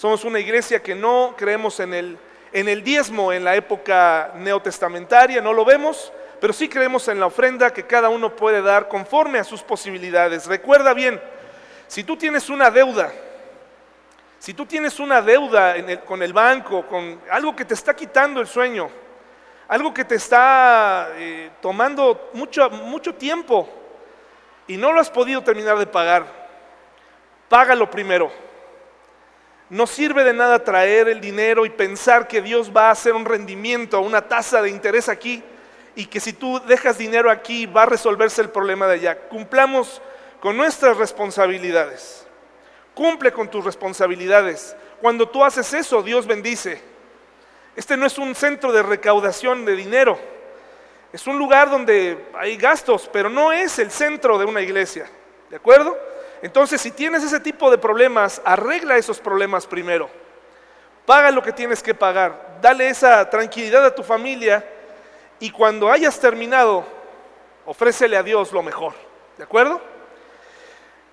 Somos una iglesia que no creemos en el, en el diezmo en la época neotestamentaria, no lo vemos, pero sí creemos en la ofrenda que cada uno puede dar conforme a sus posibilidades. Recuerda bien, si tú tienes una deuda, si tú tienes una deuda con el banco, con algo que te está quitando el sueño, algo que te está eh, tomando mucho, mucho tiempo y no lo has podido terminar de pagar, págalo primero. No sirve de nada traer el dinero y pensar que Dios va a hacer un rendimiento, una tasa de interés aquí y que si tú dejas dinero aquí va a resolverse el problema de allá. Cumplamos con nuestras responsabilidades. Cumple con tus responsabilidades. Cuando tú haces eso, Dios bendice. Este no es un centro de recaudación de dinero. Es un lugar donde hay gastos, pero no es el centro de una iglesia. ¿De acuerdo? Entonces, si tienes ese tipo de problemas, arregla esos problemas primero. Paga lo que tienes que pagar. Dale esa tranquilidad a tu familia y cuando hayas terminado, ofrécele a Dios lo mejor. ¿De acuerdo?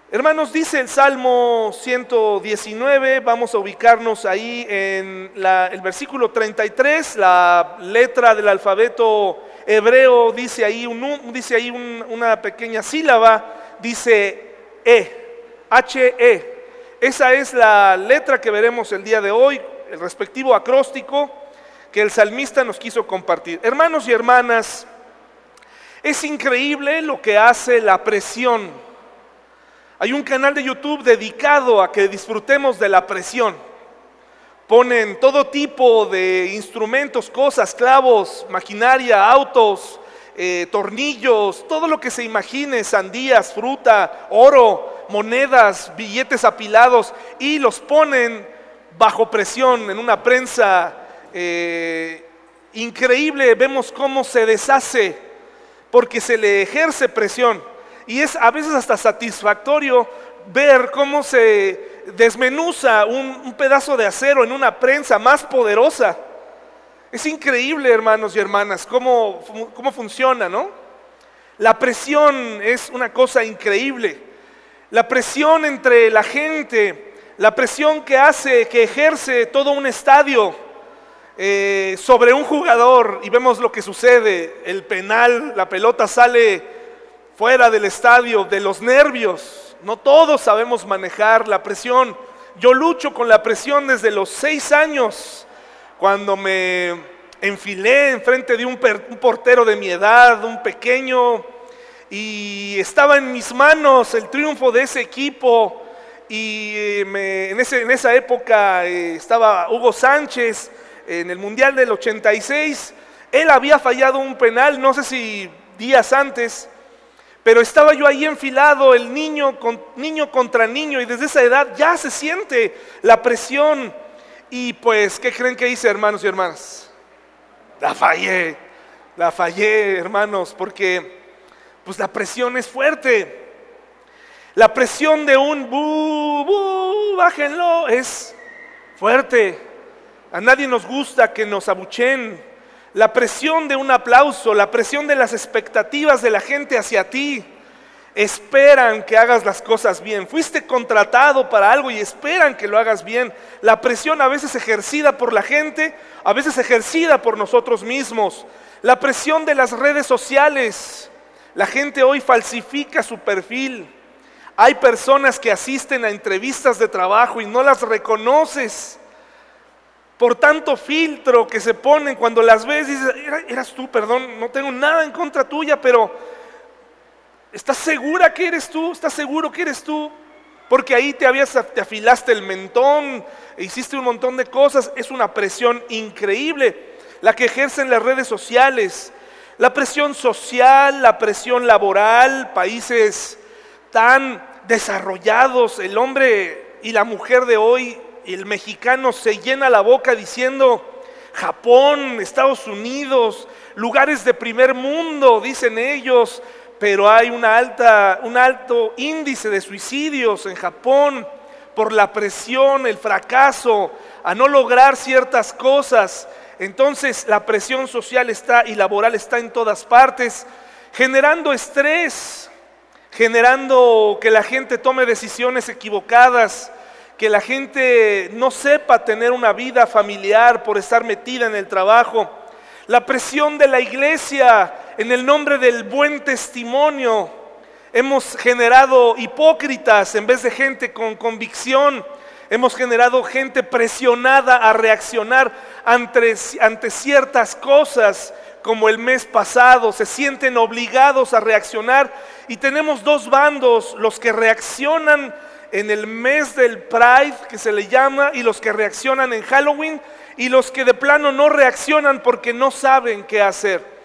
Hermanos, dice el Salmo 119, vamos a ubicarnos ahí en el versículo 33, la letra del alfabeto hebreo dice ahí, un, dice ahí una pequeña sílaba, dice E, H-E. Esa es la letra que veremos el día de hoy, el respectivo acróstico que el salmista nos quiso compartir. Hermanos y hermanas, es increíble lo que hace la presión hay un canal de YouTube dedicado a que disfrutemos de la presión. Ponen todo tipo de instrumentos, cosas, clavos, maquinaria, autos, eh, tornillos, todo lo que se imagine, sandías, fruta, oro, monedas, billetes apilados, y los ponen bajo presión en una prensa eh, increíble. Vemos cómo se deshace porque se le ejerce presión. Y es a veces hasta satisfactorio ver cómo se desmenuza un, pedazo de acero en una prensa más poderosa. Es increíble, hermanos y hermanas, cómo, cómo funciona, ¿no? La presión es una cosa increíble. La presión entre la gente, la presión que hace, que ejerce todo un estadio eh, sobre un jugador y vemos lo que sucede, el penal, la pelota sale fuera del estadio, de los nervios. No todos sabemos manejar la presión. Yo lucho con la presión desde los seis años, cuando me enfilé enfrente de un, portero de mi edad, un pequeño, y estaba en mis manos el triunfo de ese equipo. Y eh, en, ese, en, esa época eh, estaba Hugo Sánchez en el Mundial del 86. Él había fallado un penal, no sé si días antes, pero estaba yo ahí enfilado, el niño, con, niño contra niño, y desde esa edad ya se siente la presión. Y pues, ¿qué creen que hice, hermanos y hermanas? La fallé, la fallé, hermanos, porque pues la presión es fuerte. La presión de un bu, bu, bájenlo, es fuerte. A nadie nos gusta que nos abuchen la presión de un aplauso, la presión de las expectativas de la gente hacia ti. Esperan que hagas las cosas bien. Fuiste contratado para algo y esperan que lo hagas bien. La presión a veces ejercida por la gente, a veces ejercida por nosotros mismos. La presión de las redes sociales. La gente hoy falsifica su perfil. Hay personas que asisten a entrevistas de trabajo y no las reconoces por tanto filtro que se ponen cuando las ves, dices, eras tú, perdón, no tengo nada en contra tuya, pero ¿estás segura que eres tú? ¿Estás seguro que eres tú? Porque ahí te, habías, te afilaste el mentón, e hiciste un montón de cosas, es una presión increíble la que ejercen las redes sociales, la presión social, la presión laboral, países tan desarrollados, el hombre y la mujer de hoy el mexicano se llena la boca diciendo, Japón, Estados Unidos, lugares de primer mundo, dicen ellos, pero hay una alta, un alto índice de suicidios en Japón por la presión, el fracaso, a no lograr ciertas cosas. Entonces la presión social está y laboral está en todas partes, generando estrés, generando que la gente tome decisiones equivocadas, que la gente no sepa tener una vida familiar por estar metida en el trabajo. La presión de la iglesia en el nombre del buen testimonio. Hemos generado hipócritas en vez de gente con convicción. Hemos generado gente presionada a reaccionar ante, ante ciertas cosas como el mes pasado, se sienten obligados a reaccionar y tenemos dos bandos, los que reaccionan en el mes del Pride, que se le llama, y los que reaccionan en Halloween, y los que de plano no reaccionan porque no saben qué hacer.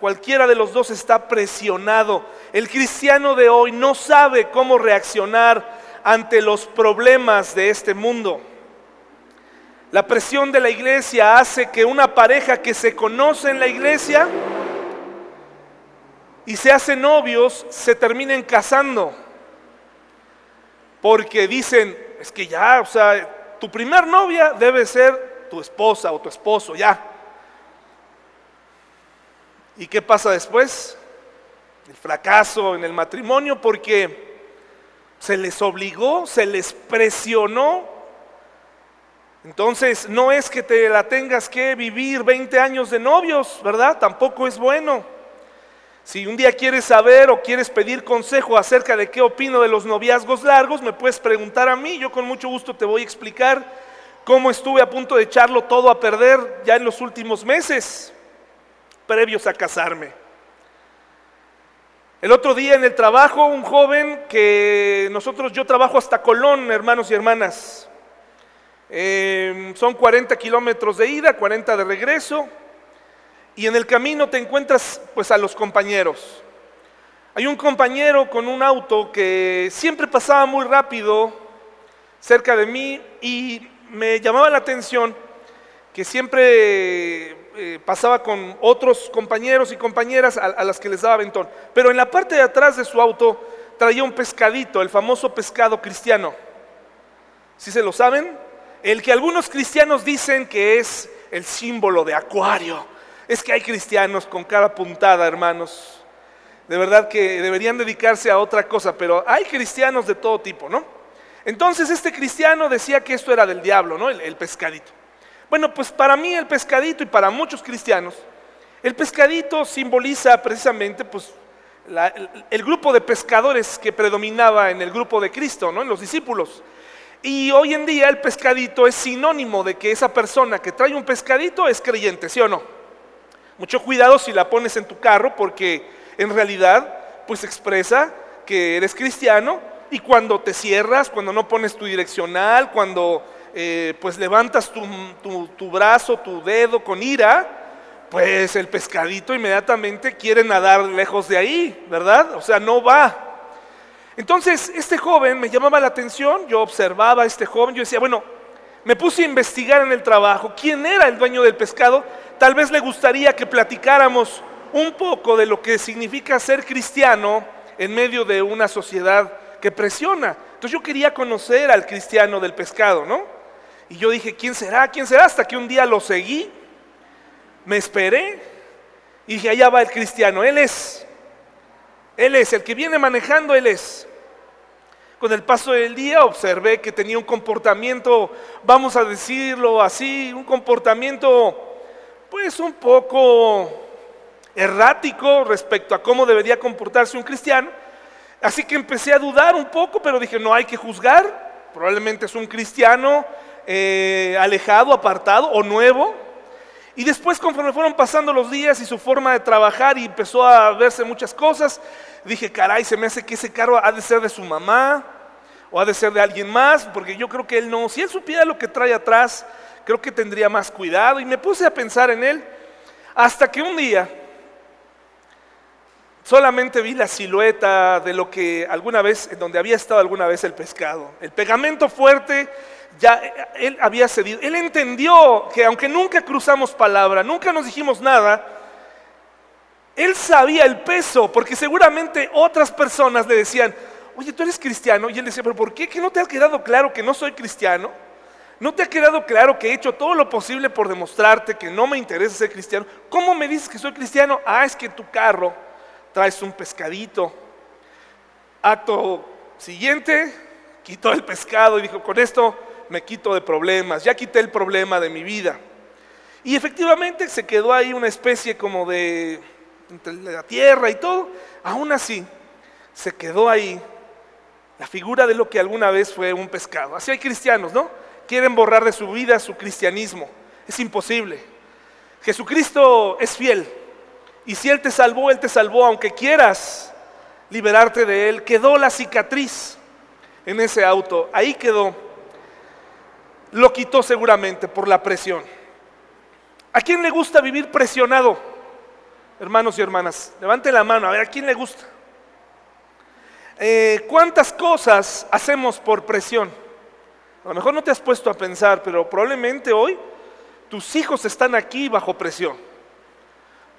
cualquiera de los dos está presionado. El cristiano de hoy no sabe cómo reaccionar ante los problemas de este mundo. La presión de la iglesia hace que una pareja que se conoce en la iglesia y se hacen novios se terminen casando. Porque dicen, es que ya, o sea, tu primer novia debe ser tu esposa o tu esposo, ya. ¿Y qué pasa después? El fracaso en el matrimonio porque se les obligó, se les presionó entonces, no es que te la tengas que vivir 20 años de novios, ¿verdad? Tampoco es bueno. Si un día quieres saber o quieres pedir consejo acerca de qué opino de los noviazgos largos, me puedes preguntar a mí. Yo con mucho gusto te voy a explicar cómo estuve a punto de echarlo todo a perder ya en los últimos meses previos a casarme. El otro día en el trabajo, un joven que nosotros, yo trabajo hasta Colón, hermanos y hermanas. Em, son 40 kilómetros de ida, 40 de regreso, y en el camino te encuentras pues a los compañeros. Hay un compañero con un auto que siempre pasaba muy rápido cerca de mí y me llamaba la atención que siempre eh, pasaba con otros compañeros y compañeras a, las que les daba ventón. Pero en la parte de atrás de su auto traía un pescadito, el famoso pescado cristiano. ¿Sí se lo saben? el que algunos cristianos dicen que es el símbolo de acuario. Es que hay cristianos con cara puntada, hermanos. De verdad que deberían dedicarse a otra cosa, pero hay cristianos de todo tipo, ¿no? Entonces este cristiano decía que esto era del diablo, ¿no? El, pescadito. Bueno, pues para mí el pescadito y para muchos cristianos, el pescadito simboliza precisamente pues, el grupo de pescadores que predominaba en el grupo de Cristo, ¿no? En los discípulos. Y hoy en día el pescadito es sinónimo de que esa persona que trae un pescadito es creyente, ¿sí o no? Mucho cuidado si la pones en tu carro porque en realidad pues expresa que eres cristiano y cuando te cierras, cuando no pones tu direccional, cuando eh, pues levantas tu, tu brazo, tu dedo con ira, pues el pescadito inmediatamente quiere nadar lejos de ahí, ¿verdad? O sea, no va. Entonces, este joven me llamaba la atención, yo observaba a este joven, yo decía, bueno, me puse a investigar en el trabajo quién era el dueño del pescado, tal vez le gustaría que platicáramos un poco de lo que significa ser cristiano en medio de una sociedad que presiona. Entonces yo quería conocer al cristiano del pescado, ¿no? Y yo dije, ¿quién será? ¿Quién será? Hasta que un día lo seguí, me esperé y dije, allá va el cristiano, él es, él es, el que viene manejando, él es. Con el paso del día observé que tenía un comportamiento, vamos a decirlo así, un comportamiento pues un poco errático respecto a cómo debería comportarse un cristiano. Así que empecé a dudar un poco, pero dije, no hay que juzgar, probablemente es un cristiano eh, alejado, apartado o nuevo. Y después conforme fueron pasando los días y su forma de trabajar y empezó a verse muchas cosas, dije, caray, se me hace que ese carro ha de ser de su mamá o ha de ser de alguien más, porque yo creo que él no, si él supiera lo que trae atrás, creo que tendría más cuidado. Y me puse a pensar en él hasta que un día solamente vi la silueta de lo que alguna vez, en donde había estado alguna vez el pescado. El pegamento fuerte, ya él había cedido. Él entendió que aunque nunca cruzamos palabra, nunca nos dijimos nada, él sabía el peso, porque seguramente otras personas le decían, oye, tú eres cristiano. Y él decía, pero ¿por qué? ¿Que no te ha quedado claro que no soy cristiano? ¿No te ha quedado claro que he hecho todo lo posible por demostrarte que no me interesa ser cristiano? ¿Cómo me dices que soy cristiano? Ah, es que tu carro traes un pescadito. Acto siguiente, quitó el pescado y dijo, con esto me quito de problemas, ya quité el problema de mi vida. Y efectivamente se quedó ahí una especie como de, la tierra y todo. Aún así, se quedó ahí la figura de lo que alguna vez fue un pescado. Así hay cristianos, ¿no? Quieren borrar de su vida su cristianismo. Es imposible. Jesucristo es fiel. Y si Él te salvó, Él te salvó, aunque quieras liberarte de Él. Quedó la cicatriz en ese auto. Ahí quedó. Lo quitó seguramente por la presión. ¿A quién le gusta vivir presionado? Hermanos y hermanas, levante la mano, a ver, ¿a quién le gusta? Eh, ¿Cuántas cosas hacemos por presión? A lo mejor no te has puesto a pensar, pero probablemente hoy tus hijos están aquí bajo presión.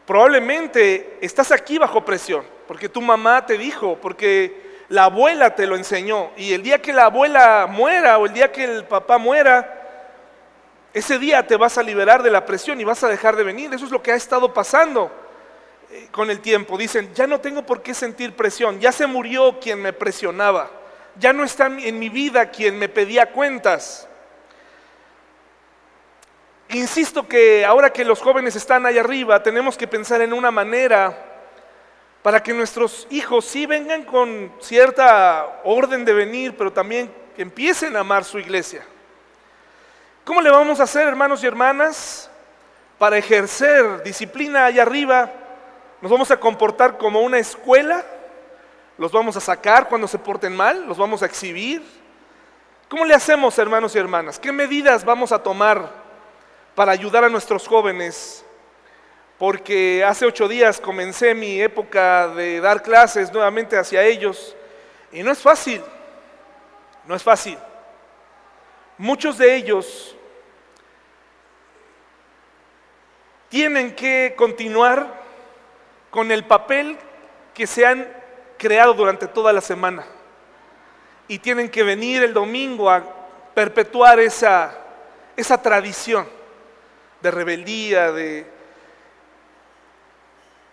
Probablemente estás aquí bajo presión, porque tu mamá te dijo, porque la abuela te lo enseñó, y el día que la abuela muera o el día que el papá muera, ese día te vas a liberar de la presión y vas a dejar de venir. Eso es lo que ha estado pasando. Eh, con el tiempo. Dicen, ya no tengo por qué sentir presión, ya se murió quien me presionaba, ya no está en mi vida quien me pedía cuentas. Insisto que ahora que los jóvenes están ahí arriba, tenemos que pensar en una manera para que nuestros hijos sí vengan con cierta orden de venir, pero también que empiecen a amar su iglesia. ¿Cómo le vamos a hacer, hermanos y hermanas, para ejercer disciplina allá arriba? ¿Nos vamos a comportar como una escuela? ¿Los vamos a sacar cuando se porten mal? ¿Los vamos a exhibir? ¿Cómo le hacemos, hermanos y hermanas? ¿Qué medidas vamos a tomar para ayudar a nuestros jóvenes? Porque hace ocho días comencé mi época de dar clases nuevamente hacia ellos y no es fácil, no es fácil. Muchos de ellos tienen que continuar con el papel que se han creado durante toda la semana. Y tienen que venir el domingo a perpetuar esa, esa tradición de rebeldía, de...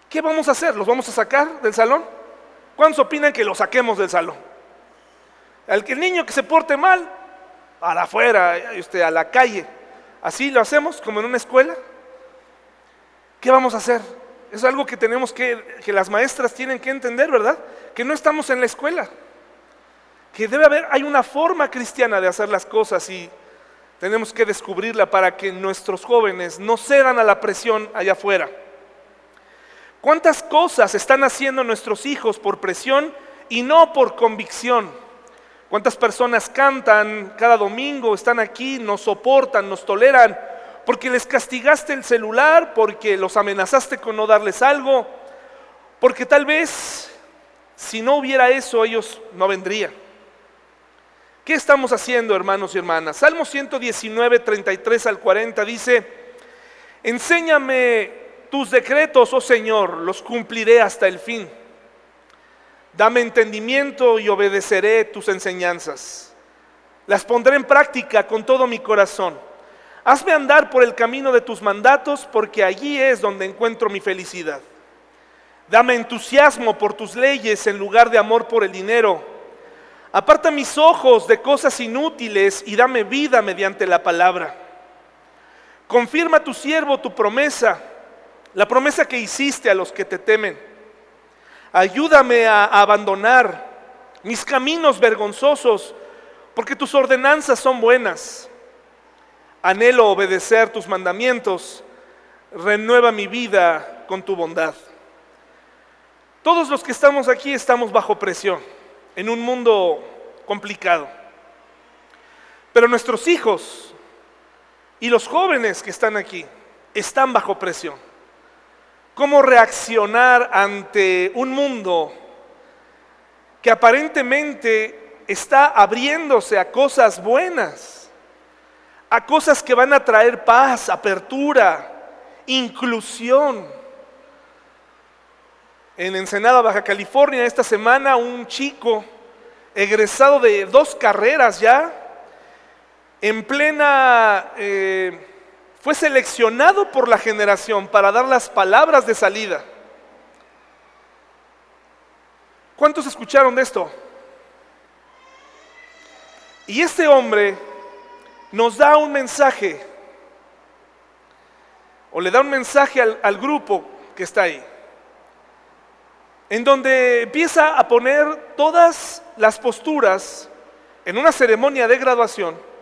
¿Qué vamos a hacer? ¿Los vamos a sacar del salón? ¿Cuántos opinan que los saquemos del salón? Al que el niño que se porte mal, para afuera, este, a la calle. ¿Así lo hacemos como en una escuela? ¿Qué vamos a hacer? Es algo que tenemos que, que las maestras tienen que entender, ¿verdad? Que no estamos en la escuela. Que debe haber, hay una forma cristiana de hacer las cosas y tenemos que descubrirla para que nuestros jóvenes no cedan a la presión allá afuera. ¿Cuántas cosas están haciendo nuestros hijos por presión y no por convicción? ¿Cuántas personas cantan cada domingo, están aquí, nos soportan, nos toleran porque les castigaste el celular, porque los amenazaste con no darles algo, porque tal vez si no hubiera eso ellos no vendrían. ¿Qué estamos haciendo, hermanos y hermanas? Salmo 119, 33 al 40 dice, enséñame tus decretos, oh Señor, los cumpliré hasta el fin. Dame entendimiento y obedeceré tus enseñanzas. Las pondré en práctica con todo mi corazón. Hazme andar por el camino de tus mandatos, porque allí es donde encuentro mi felicidad. Dame entusiasmo por tus leyes en lugar de amor por el dinero. Aparta mis ojos de cosas inútiles y dame vida mediante la palabra. Confirma tu siervo tu promesa, la promesa que hiciste a los que te temen. Ayúdame a abandonar mis caminos vergonzosos, porque tus ordenanzas son buenas anhelo obedecer tus mandamientos, renueva mi vida con tu bondad. Todos los que estamos aquí estamos bajo presión, en un mundo complicado. Pero nuestros hijos y los jóvenes que están aquí están bajo presión. ¿Cómo reaccionar ante un mundo que aparentemente está abriéndose a cosas buenas? a cosas que van a traer paz, apertura, inclusión. En Ensenada, Baja California, esta semana un chico egresado de dos carreras ya, en plena, eh, fue seleccionado por la generación para dar las palabras de salida. ¿Cuántos escucharon de esto? Y este hombre nos da un mensaje, o le da un mensaje al, al grupo que está ahí, en donde empieza a poner todas las posturas en una ceremonia de graduación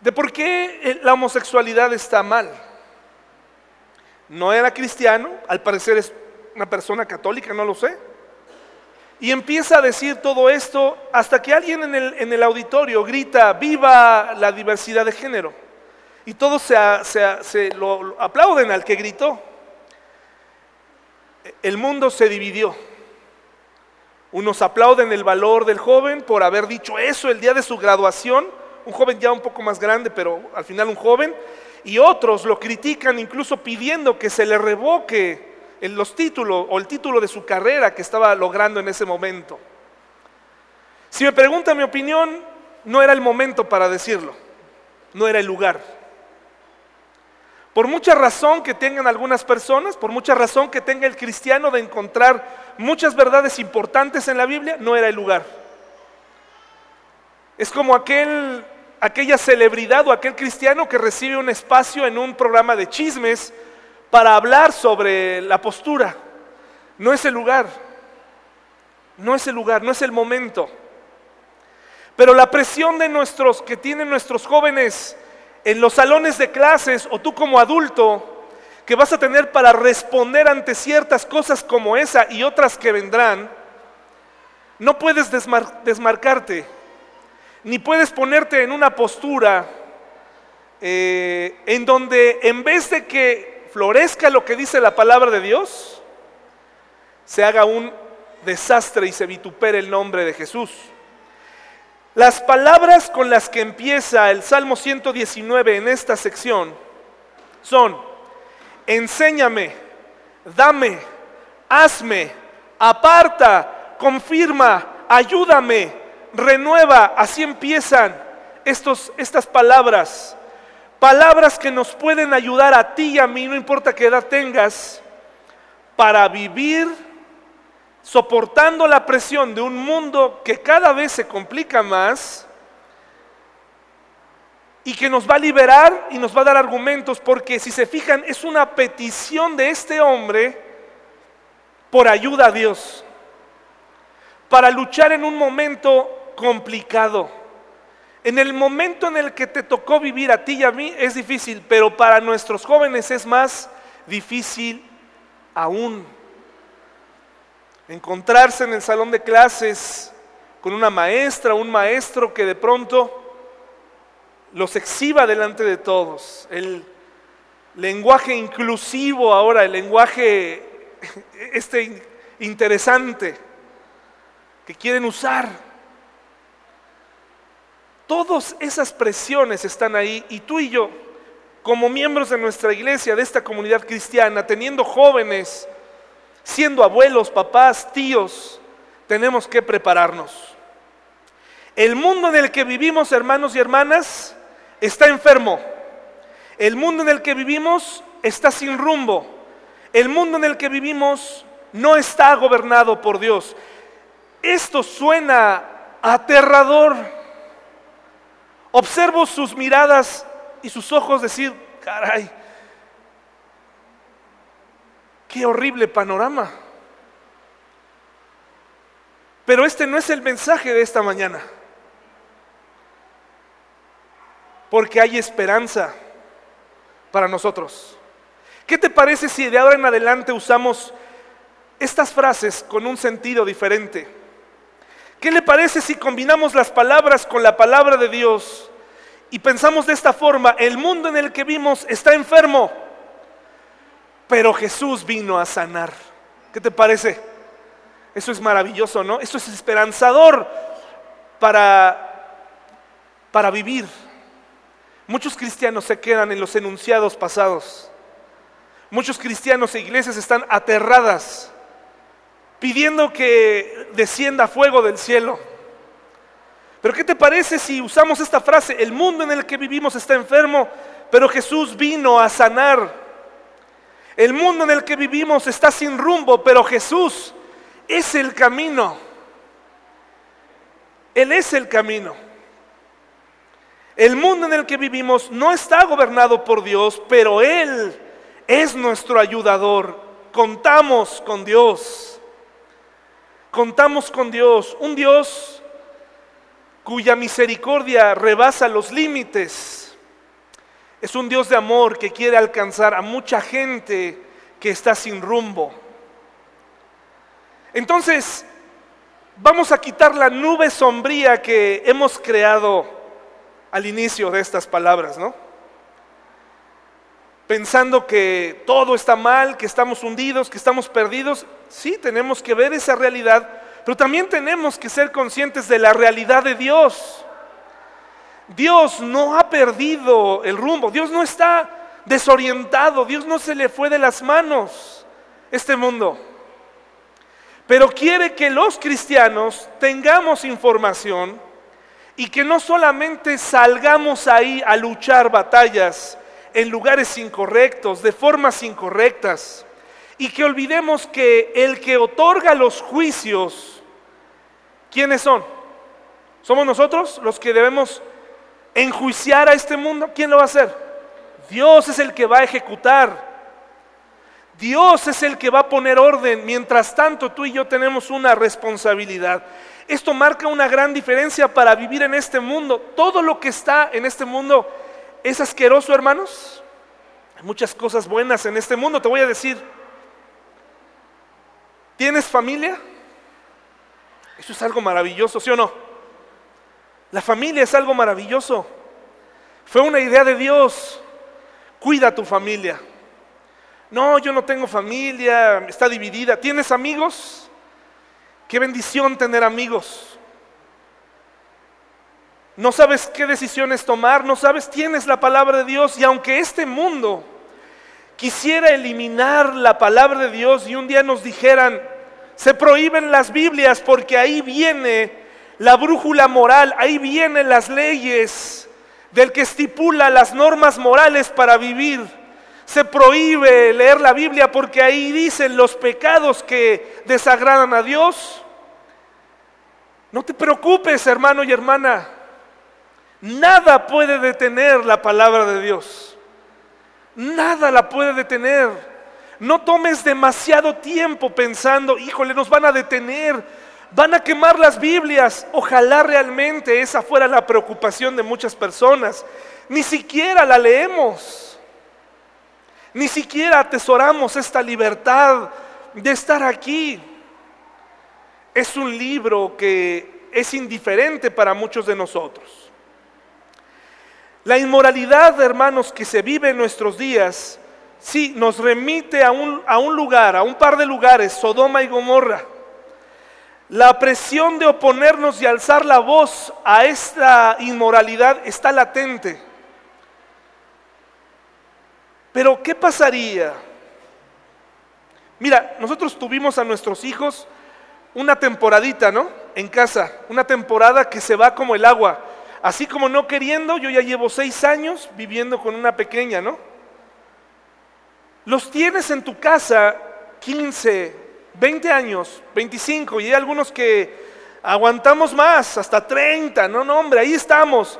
de por qué la homosexualidad está mal. No era cristiano, al parecer es una persona católica, no lo sé. Y empieza a decir todo esto hasta que alguien en el, auditorio grita, viva la diversidad de género. Y todos se lo aplauden al que gritó. El mundo se dividió. Unos aplauden el valor del joven por haber dicho eso el día de su graduación, un joven ya un poco más grande, pero al final un joven, y otros lo critican incluso pidiendo que se le revoque los títulos o el título de su carrera que estaba logrando en ese momento. Si me pregunta mi opinión, no era el momento para decirlo, no era el lugar. Por mucha razón que tengan algunas personas, por mucha razón que tenga el cristiano de encontrar muchas verdades importantes en la Biblia, no era el lugar. Es como aquel, aquella celebridad o aquel cristiano que recibe un espacio en un programa de chismes para hablar sobre la postura. No es el lugar, no es el lugar, no es el momento. Pero la presión de nuestros que tienen nuestros jóvenes en los salones de clases o tú como adulto que vas a tener para responder ante ciertas cosas como esa y otras que vendrán, no puedes desmarcarte, ni puedes ponerte en una postura eh, en donde en vez de que florezca lo que dice la palabra de Dios, se haga un desastre y se vitupere el nombre de Jesús. Las palabras con las que empieza el Salmo 119 en esta sección son, enséñame, dame, hazme, aparta, confirma, ayúdame, renueva. Así empiezan estos, estas palabras. Palabras que nos pueden ayudar a ti y a mí, no importa qué edad tengas, para vivir soportando la presión de un mundo que cada vez se complica más y que nos va a liberar y nos va a dar argumentos, porque si se fijan, es una petición de este hombre por ayuda a Dios, para luchar en un momento complicado. En el momento en el que te tocó vivir a ti y a mí es difícil, pero para nuestros jóvenes es más difícil aún. Encontrarse en el salón de clases con una maestra un maestro que de pronto los exhiba delante de todos. El lenguaje inclusivo ahora, el lenguaje este interesante que quieren usar. Todas esas presiones están ahí y tú y yo, como miembros de nuestra iglesia, de esta comunidad cristiana, teniendo jóvenes, siendo abuelos, papás, tíos, tenemos que prepararnos. El mundo en el que vivimos, hermanos y hermanas, está enfermo. El mundo en el que vivimos está sin rumbo. El mundo en el que vivimos no está gobernado por Dios. Esto suena aterrador. Observo sus miradas y sus ojos decir, caray, qué horrible panorama. Pero este no es el mensaje de esta mañana. Porque hay esperanza para nosotros. ¿Qué te parece si de ahora en adelante usamos estas frases con un sentido diferente? ¿Qué le parece si combinamos las palabras con la palabra de Dios y pensamos de esta forma, el mundo en el que vimos está enfermo, pero Jesús vino a sanar? ¿Qué te parece? Eso es maravilloso, ¿no? Eso es esperanzador para, para vivir. Muchos cristianos se quedan en los enunciados pasados. Muchos cristianos e iglesias están aterradas pidiendo que descienda fuego del cielo. Pero ¿qué te parece si usamos esta frase? El mundo en el que vivimos está enfermo, pero Jesús vino a sanar. El mundo en el que vivimos está sin rumbo, pero Jesús es el camino. Él es el camino. El mundo en el que vivimos no está gobernado por Dios, pero Él es nuestro ayudador. Contamos con Dios. Contamos con Dios. Un Dios cuya misericordia rebasa los límites. Es un Dios de amor que quiere alcanzar a mucha gente que está sin rumbo. Entonces, vamos a quitar la nube sombría que hemos creado al inicio de estas palabras, ¿no? Pensando que todo está mal, que estamos hundidos, que estamos perdidos. Sí, tenemos que ver esa realidad, pero también tenemos que ser conscientes de la realidad de Dios. Dios no ha perdido el rumbo, Dios no está desorientado, Dios no se le fue de las manos este mundo. Pero quiere que los cristianos tengamos información y que no solamente salgamos ahí a luchar batallas en lugares incorrectos, de formas incorrectas, y que olvidemos que el que otorga los juicios, ¿quiénes son? ¿Somos nosotros los que debemos enjuiciar a este mundo? ¿Quién lo va a hacer? Dios es el que va a ejecutar. Dios es el que va a poner orden. Mientras tanto, tú y yo tenemos una responsabilidad. Esto marca una gran diferencia para vivir en este mundo. Todo lo que está en este mundo es asqueroso, hermanos. Hay muchas cosas buenas en este mundo. Te voy a decir, ¿tienes familia? Eso es algo maravilloso, ¿sí o no? La familia es algo maravilloso. Fue una idea de Dios. Cuida a tu familia. No, yo no tengo familia, está dividida. ¿Tienes amigos? Qué bendición tener amigos. No sabes qué decisiones tomar, no sabes, tienes la palabra de Dios y aunque este mundo quisiera eliminar la palabra de Dios y un día nos dijeran, se prohíben las Biblias porque ahí viene la brújula moral, ahí vienen las leyes del que estipula las normas morales para vivir se prohíbe leer la Biblia porque ahí dicen los pecados que desagradan a Dios. No te preocupes, hermano y hermana. Nada puede detener la palabra de Dios. Nada la puede detener. No tomes demasiado tiempo pensando, híjole, nos van a detener, van a quemar las Biblias. Ojalá realmente esa fuera la preocupación de muchas personas. Ni siquiera la leemos. Ni siquiera atesoramos esta libertad de estar aquí. Es un libro que es indiferente para muchos de nosotros. La inmoralidad, hermanos, que se vive en nuestros días, sí, nos remite a un, a un lugar, a un par de lugares, Sodoma y Gomorra. La presión de oponernos y alzar la voz a esta inmoralidad está latente. Pero ¿qué pasaría? Mira, nosotros tuvimos a nuestros hijos una temporadita, ¿no? En casa, una temporada que se va como el agua. Así como no queriendo, yo ya llevo seis años viviendo con una pequeña, ¿no? Los tienes en tu casa 15, 20 años, 25, y hay algunos que aguantamos más, hasta 30, no, no, hombre, ahí estamos.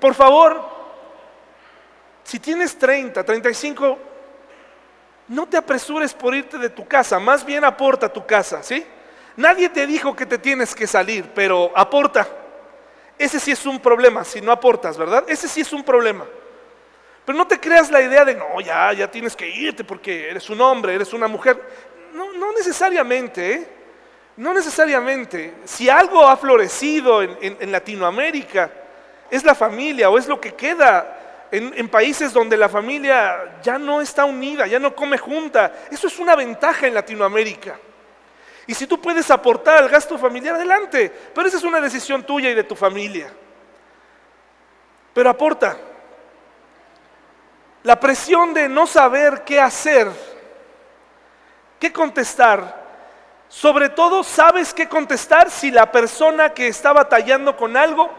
Por favor, si tienes 30, 35, no te apresures por irte de tu casa, más bien aporta a tu casa, ¿sí? Nadie te dijo que te tienes que salir, pero aporta. Ese sí es un problema, si no aportas, ¿verdad? Ese sí es un problema. Pero no te creas la idea de, no, ya, ya tienes que irte porque eres un hombre, eres una mujer. No, no necesariamente, ¿eh? No necesariamente. Si algo ha florecido en Latinoamérica, es la familia o es lo que queda en, países donde la familia ya no está unida, ya no come junta. Eso es una ventaja en Latinoamérica. Y si tú puedes aportar al gasto familiar, adelante. Pero esa es una decisión tuya y de tu familia. Pero aporta. La presión de no saber qué hacer, qué contestar. Sobre todo, sabes qué contestar si la persona que está batallando con algo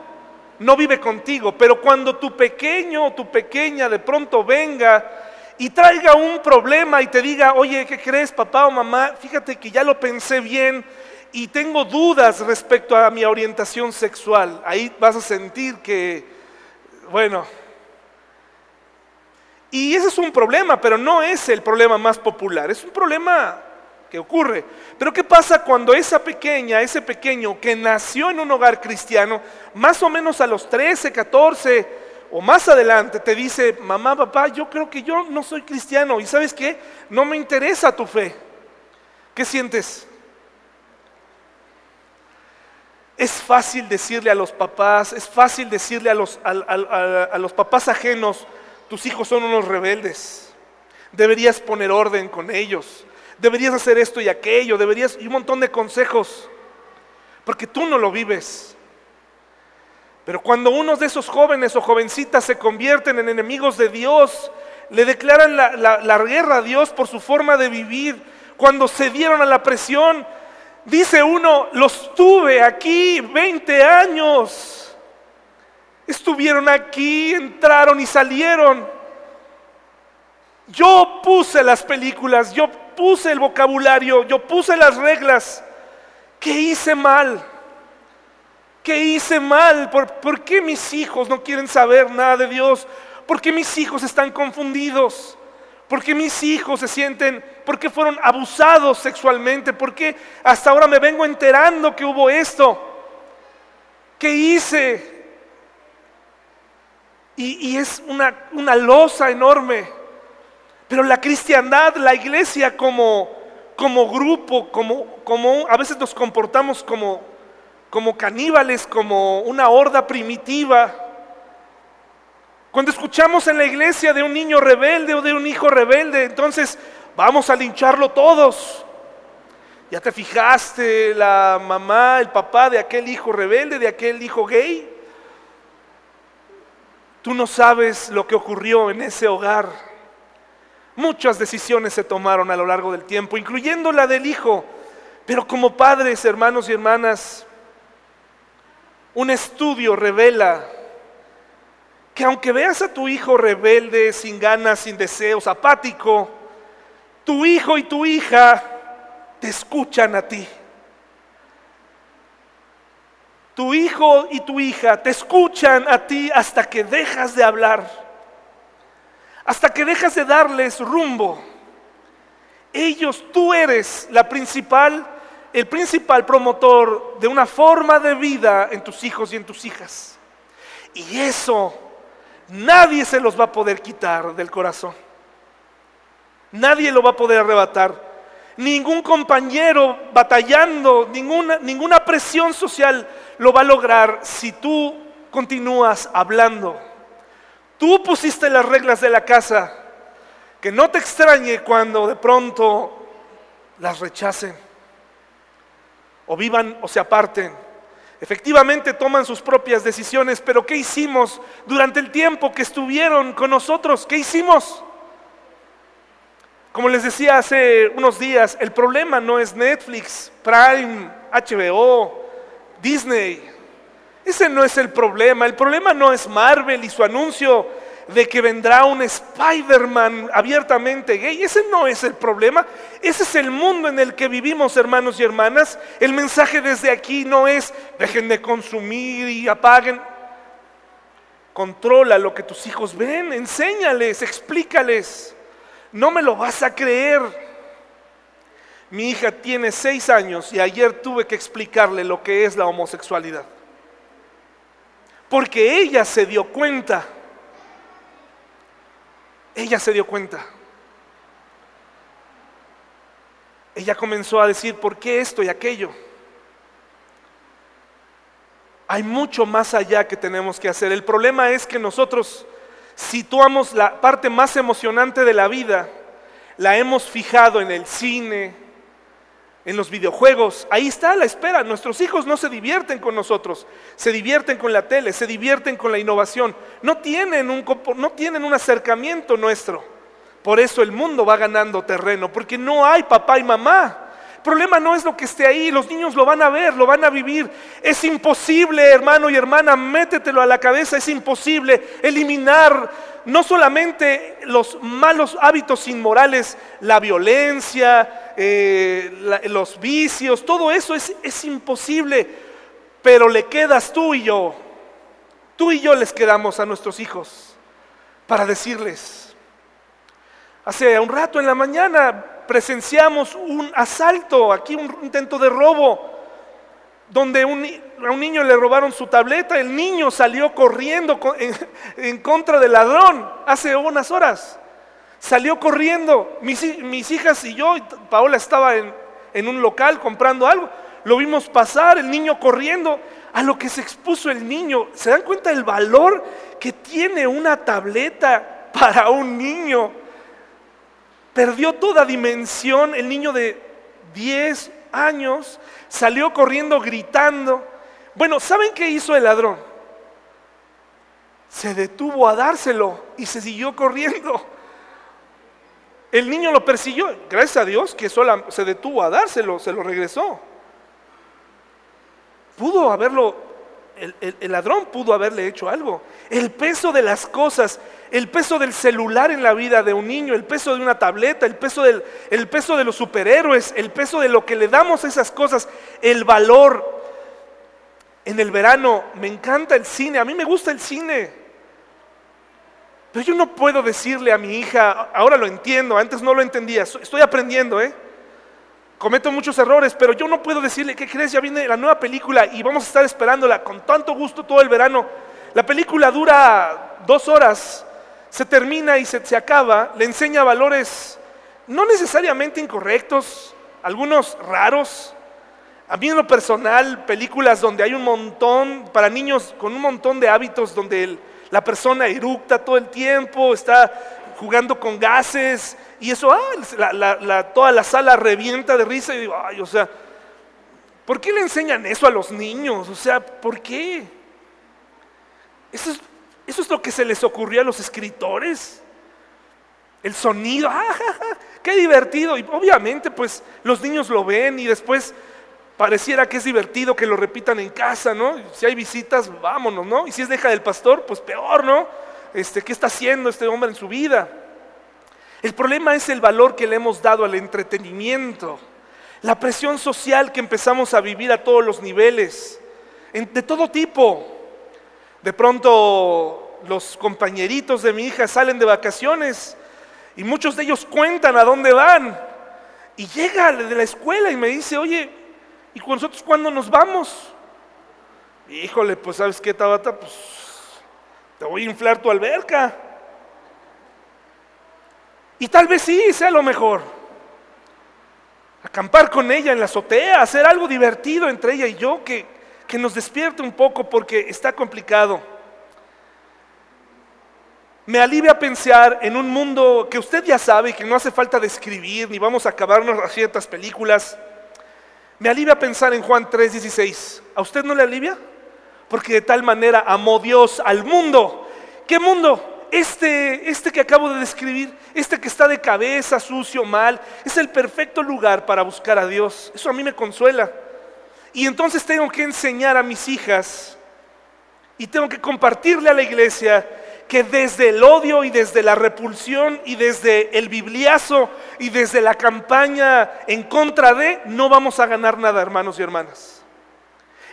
no vive contigo, pero cuando tu pequeño o tu pequeña de pronto venga y traiga un problema y te diga, oye, ¿qué crees papá o mamá? Fíjate que ya lo pensé bien y tengo dudas respecto a mi orientación sexual. Ahí vas a sentir que, bueno, y ese es un problema, pero no es el problema más popular, es un problema que ocurre. Pero ¿qué pasa cuando esa pequeña, ese pequeño que nació en un hogar cristiano, más o menos a los 13, 14 o más adelante, te dice, mamá, papá, yo creo que yo no soy cristiano y sabes qué, no me interesa tu fe. ¿Qué sientes? Es fácil decirle a los papás, es fácil decirle a los, a, los papás ajenos, tus hijos son unos rebeldes, deberías poner orden con ellos, deberías hacer esto y aquello, deberías, y un montón de consejos, porque tú no lo vives. Pero cuando unos de esos jóvenes o jovencitas se convierten en enemigos de Dios, le declaran la, la guerra a Dios por su forma de vivir, cuando se dieron a la presión, Dice uno, los tuve aquí 20 años. Estuvieron aquí, entraron y salieron. Yo puse las películas, yo puse el vocabulario, yo puse las reglas. ¿Qué hice mal? ¿Qué hice mal? ¿Por, ¿Por, qué mis hijos no quieren saber nada de Dios? ¿Por qué mis hijos están confundidos? ¿Por qué mis hijos se sienten, por qué fueron abusados sexualmente? ¿Por qué hasta ahora me vengo enterando que hubo esto? ¿Qué hice? Y, es una, una losa enorme. Pero la cristiandad, la iglesia como, como grupo, como, como a veces nos comportamos como, como caníbales, como una horda primitiva cuando escuchamos en la iglesia de un niño rebelde o de un hijo rebelde, entonces vamos a lincharlo todos. ¿Ya te fijaste la mamá, el papá de aquel hijo rebelde, de aquel hijo gay? Tú no sabes lo que ocurrió en ese hogar. Muchas decisiones se tomaron a lo largo del tiempo, incluyendo la del hijo. Pero como padres, hermanos y hermanas, un estudio revela que aunque veas a tu hijo rebelde, sin ganas, sin deseos, apático, tu hijo y tu hija te escuchan a ti. Tu hijo y tu hija te escuchan a ti hasta que dejas de hablar, hasta que dejas de darles rumbo. Ellos, tú eres la principal, el principal promotor de una forma de vida en tus hijos y en tus hijas. Y eso Nadie se los va a poder quitar del corazón. Nadie lo va a poder arrebatar. Ningún compañero batallando, ninguna, ninguna presión social lo va a lograr si tú continúas hablando. Tú pusiste las reglas de la casa. Que no te extrañe cuando de pronto las rechacen. O vivan o se aparten. Efectivamente toman sus propias decisiones, pero ¿qué hicimos durante el tiempo que estuvieron con nosotros? ¿Qué hicimos? Como les decía hace unos días, el problema no es Netflix, Prime, HBO, Disney. Ese no es el problema. El problema no es Marvel y su anuncio de que vendrá un Spider-Man abiertamente gay. Ese no es el problema. Ese es el mundo en el que vivimos, hermanos y hermanas. El mensaje desde aquí no es dejen de consumir y apaguen. Controla lo que tus hijos ven, enséñales, explícales. No me lo vas a creer. Mi hija tiene seis años y ayer tuve que explicarle lo que es la homosexualidad. Porque ella se dio cuenta ella se dio cuenta. Ella comenzó a decir, ¿por qué esto y aquello? Hay mucho más allá que tenemos que hacer. El problema es que nosotros situamos la parte más emocionante de la vida, la hemos fijado en el cine, en los videojuegos. Ahí está la espera. Nuestros hijos no se divierten con nosotros, se divierten con la tele, se divierten con la innovación. No tienen un, no tienen un acercamiento nuestro. Por eso el mundo va ganando terreno, porque no hay papá y mamá. Problema no es lo que esté ahí, los niños lo van a ver, lo van a vivir. Es imposible, hermano y hermana, métetelo a la cabeza, es imposible eliminar no solamente los malos hábitos inmorales, la violencia, eh, los vicios, todo eso es, es imposible, pero le quedas tú y yo, tú y yo les quedamos a nuestros hijos para decirles, hace un rato en la mañana presenciamos un asalto, aquí un intento de robo, donde a un niño le robaron su tableta, el niño salió corriendo en, contra del ladrón hace unas horas. Salió corriendo, mis, hijas y yo, Paola estaba en, en un local comprando algo, lo vimos pasar, el niño corriendo, a lo que se expuso el niño. ¿Se dan cuenta del valor que tiene una tableta para un niño? Perdió toda dimensión el niño de 10 años, salió corriendo gritando. Bueno, ¿saben qué hizo el ladrón? Se detuvo a dárselo y se siguió corriendo. El niño lo persiguió, gracias a Dios que solo se detuvo a dárselo, se lo regresó. Pudo haberlo el, ladrón pudo haberle hecho algo. El peso de las cosas, el peso del celular en la vida de un niño, el peso de una tableta, el peso, del, el peso de los superhéroes, el peso de lo que le damos a esas cosas, el valor. En el verano me encanta el cine, a mí me gusta el cine. Pero yo no puedo decirle a mi hija, ahora lo entiendo, antes no lo entendía, estoy aprendiendo, ¿eh? Cometo muchos errores, pero yo no puedo decirle, ¿qué crees? Ya viene la nueva película y vamos a estar esperándola con tanto gusto todo el verano. La película dura dos horas, se termina y se, se acaba, le enseña valores no necesariamente incorrectos, algunos raros. A mí en lo personal, películas donde hay un montón, para niños con un montón de hábitos, donde la persona eructa todo el tiempo, está jugando con gases, y eso, ah, toda la sala revienta de risa y digo, ay, o sea, ¿por qué le enseñan eso a los niños? O sea, ¿por qué? Eso es, eso es lo que se les ocurrió a los escritores. El sonido, ah, qué divertido. Y obviamente, pues los niños lo ven y después pareciera que es divertido que lo repitan en casa, ¿no? Si hay visitas, vámonos, ¿no? Y si es deja del pastor, pues peor, ¿no? Este, ¿Qué está haciendo este hombre en su vida? El problema es el valor que le hemos dado al entretenimiento, la presión social que empezamos a vivir a todos los niveles, de todo tipo. De pronto los compañeritos de mi hija salen de vacaciones y muchos de ellos cuentan a dónde van. Y llega de la escuela y me dice, oye, ¿y con nosotros cuándo nos vamos? Híjole, pues sabes qué, Tabata, pues te voy a inflar tu alberca. Y tal vez sí sea lo mejor. Acampar con ella en la azotea, hacer algo divertido entre ella y yo que, que nos despierte un poco porque está complicado. Me alivia pensar en un mundo que usted ya sabe y que no hace falta describir, ni vamos a acabarnos a ciertas películas. Me alivia pensar en Juan 3:16. ¿A usted no le alivia? Porque de tal manera amó Dios al mundo. ¿Qué mundo? Este, este que acabo de describir, este que está de cabeza, sucio, mal, es el perfecto lugar para buscar a Dios. Eso a mí me consuela. Y entonces tengo que enseñar a mis hijas y tengo que compartirle a la iglesia que desde el odio y desde la repulsión y desde el bibliazo y desde la campaña en contra de, no vamos a ganar nada, hermanos y hermanas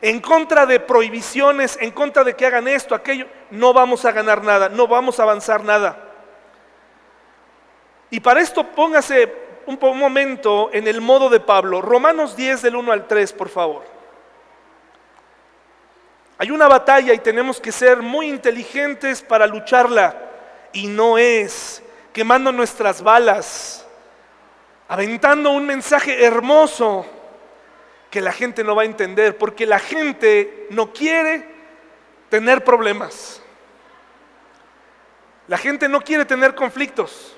en contra de prohibiciones, en contra de que hagan esto, aquello, no vamos a ganar nada, no vamos a avanzar nada. Y para esto póngase un, momento en el modo de Pablo. Romanos 10 del 1 al 3, por favor. Hay una batalla y tenemos que ser muy inteligentes para lucharla. Y no es quemando nuestras balas, aventando un mensaje hermoso que la gente no va a entender, porque la gente no quiere tener problemas. La gente no quiere tener conflictos.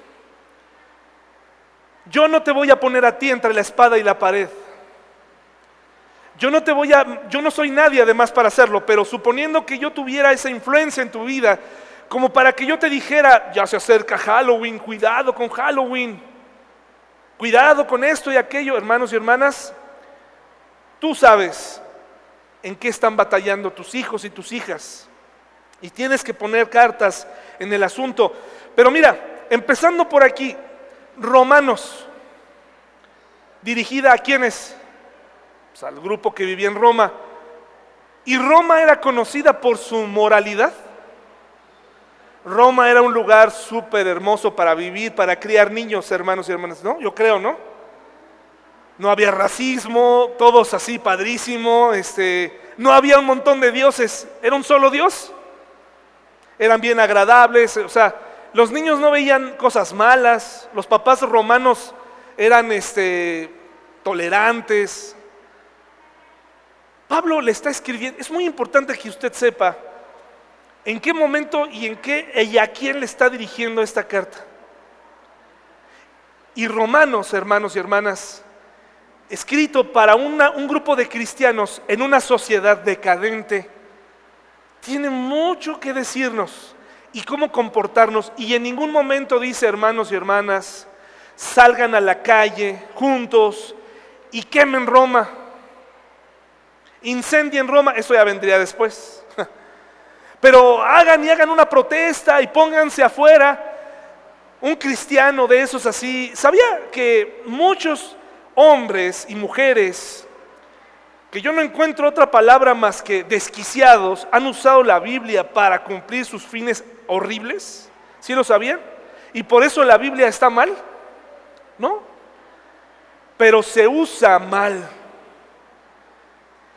Yo no te voy a poner a ti entre la espada y la pared. Yo no te voy a yo no soy nadie además para hacerlo, pero suponiendo que yo tuviera esa influencia en tu vida, como para que yo te dijera, ya se acerca Halloween, cuidado con Halloween. cuidado con esto y aquello, hermanos y hermanas. Tú sabes en qué están batallando tus hijos y tus hijas. Y tienes que poner cartas en el asunto. Pero mira, empezando por aquí, Romanos, dirigida a quienes? Pues al grupo que vivía en Roma. Y Roma era conocida por su moralidad. Roma era un lugar súper hermoso para vivir, para criar niños, hermanos y hermanas, ¿no? Yo creo, ¿no? No había racismo, todos así padrísimo, este, no había un montón de dioses, era un solo Dios. Eran bien agradables, o sea, los niños no veían cosas malas, los papás romanos eran este, tolerantes. Pablo le está escribiendo, es muy importante que usted sepa en qué momento y en qué y a quién le está dirigiendo esta carta. Y Romanos, hermanos y hermanas, escrito para un grupo de cristianos en una sociedad decadente, tiene mucho que decirnos y cómo comportarnos. Y en ningún momento dice, hermanos y hermanas, salgan a la calle juntos y quemen Roma. Incendien Roma, eso ya vendría después. Pero hagan y hagan una protesta y pónganse afuera. Un cristiano de esos así, sabía que muchos hombres y mujeres, que yo no encuentro otra palabra más que desquiciados, han usado la Biblia para cumplir sus fines horribles. ¿Sí lo sabían? Y por eso la Biblia está mal. ¿No? Pero se usa mal.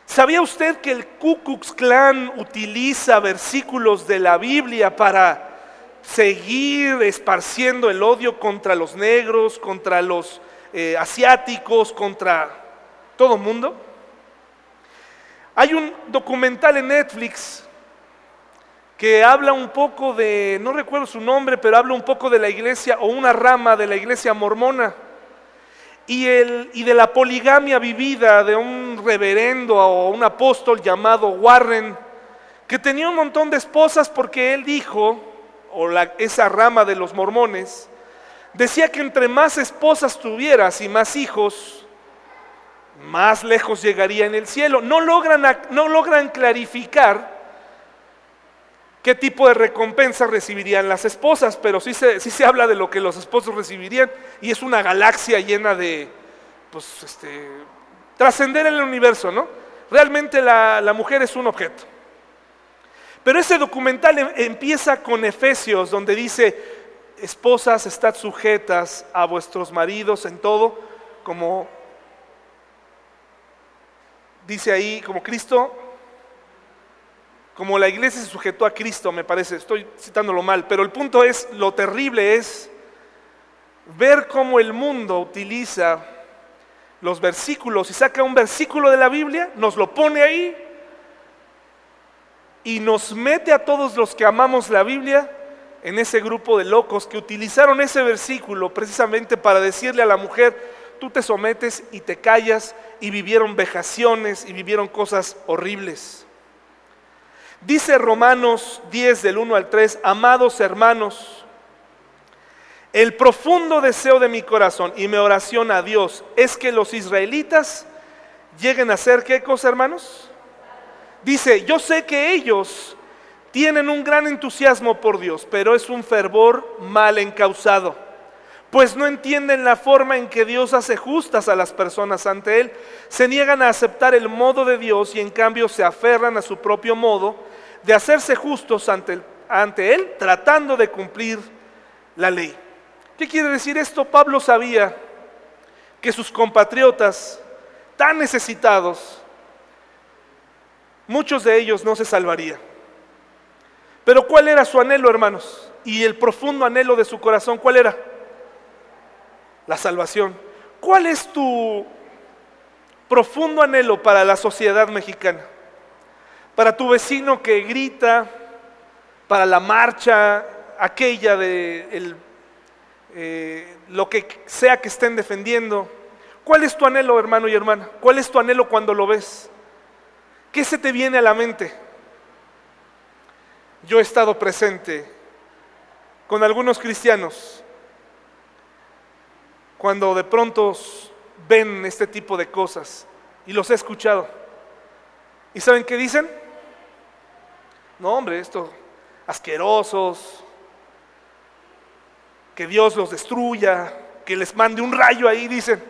¿Sabía usted que el Ku Klux Klan utiliza versículos de la Biblia para seguir esparciendo el odio contra los negros, contra los eh, asiáticos, contra todo el mundo? Hay un documental en Netflix que habla un poco de, no recuerdo su nombre, pero habla un poco de la iglesia o una rama de la iglesia mormona y, el, y de la poligamia vivida de un reverendo o un apóstol llamado Warren, que tenía un montón de esposas porque él dijo, o esa rama de los mormones, decía que entre más esposas tuvieras y más hijos, más lejos llegaría en el cielo. No logran, no logran clarificar qué tipo de recompensa recibirían las esposas, pero sí se, sí se habla de lo que los esposos recibirían y es una galaxia llena de, pues, este, trascender el universo, ¿no? Realmente la, la mujer es un objeto. Pero ese documental em, empieza con Efesios, donde dice, esposas, estad sujetas a vuestros maridos en todo, como dice ahí, como Cristo como la iglesia se sujetó a Cristo, me parece, estoy citándolo mal, pero el punto es, lo terrible es ver cómo el mundo utiliza los versículos y saca un versículo de la Biblia, nos lo pone ahí y nos mete a todos los que amamos la Biblia en ese grupo de locos que utilizaron ese versículo precisamente para decirle a la mujer, tú te sometes y te callas y vivieron vejaciones y vivieron cosas horribles. Dice Romanos 10 del 1 al 3, amados hermanos, el profundo deseo de mi corazón y mi oración a Dios es que los israelitas lleguen a ser, ¿qué cosa hermanos? Dice, yo sé que ellos tienen un gran entusiasmo por Dios, pero es un fervor mal encausado, pues no entienden la forma en que Dios hace justas a las personas ante Él, se niegan a aceptar el modo de Dios y en cambio se aferran a su propio modo de hacerse justos ante, ante Él, tratando de cumplir la ley. ¿Qué quiere decir esto? Pablo sabía que sus compatriotas, tan necesitados, muchos de ellos no se salvarían. Pero ¿cuál era su anhelo, hermanos? Y el profundo anhelo de su corazón, ¿cuál era? La salvación. ¿Cuál es tu profundo anhelo para la sociedad mexicana? para tu vecino que grita, para la marcha aquella de eh, lo que sea que estén defendiendo. ¿Cuál es tu anhelo, hermano y hermana? ¿Cuál es tu anhelo cuando lo ves? ¿Qué se te viene a la mente? Yo he estado presente con algunos cristianos cuando de pronto ven este tipo de cosas y los he escuchado. ¿Y saben qué dicen? No, hombre, esto asquerosos, que Dios los destruya, que les mande un rayo ahí, dicen.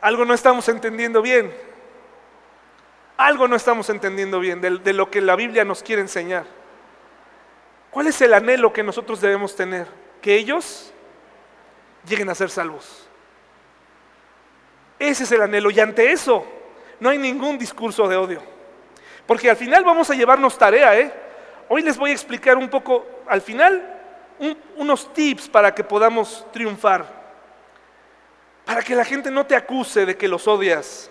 Algo no estamos entendiendo bien. Algo no estamos entendiendo bien de, lo que la Biblia nos quiere enseñar. ¿Cuál es el anhelo que nosotros debemos tener? Que ellos lleguen a ser salvos. Ese es el anhelo y ante eso no hay ningún discurso de odio. Porque al final vamos a llevarnos tarea, ¿eh? Hoy les voy a explicar un poco, al final, unos tips para que podamos triunfar. Para que la gente no te acuse de que los odias.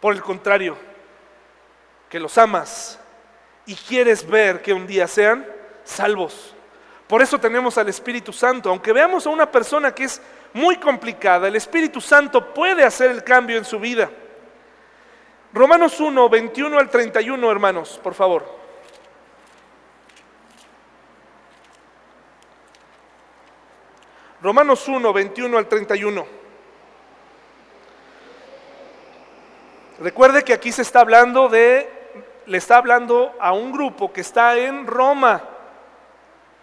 Por el contrario, que los amas y quieres ver que un día sean salvos. Por eso tenemos al Espíritu Santo. Aunque veamos a una persona que es muy complicada, el Espíritu Santo puede hacer el cambio en su vida. Romanos 1, 21 al 31, hermanos, por favor. Romanos 1, 21 al 31. Recuerde que aquí se está hablando de, le está hablando a un grupo que está en Roma.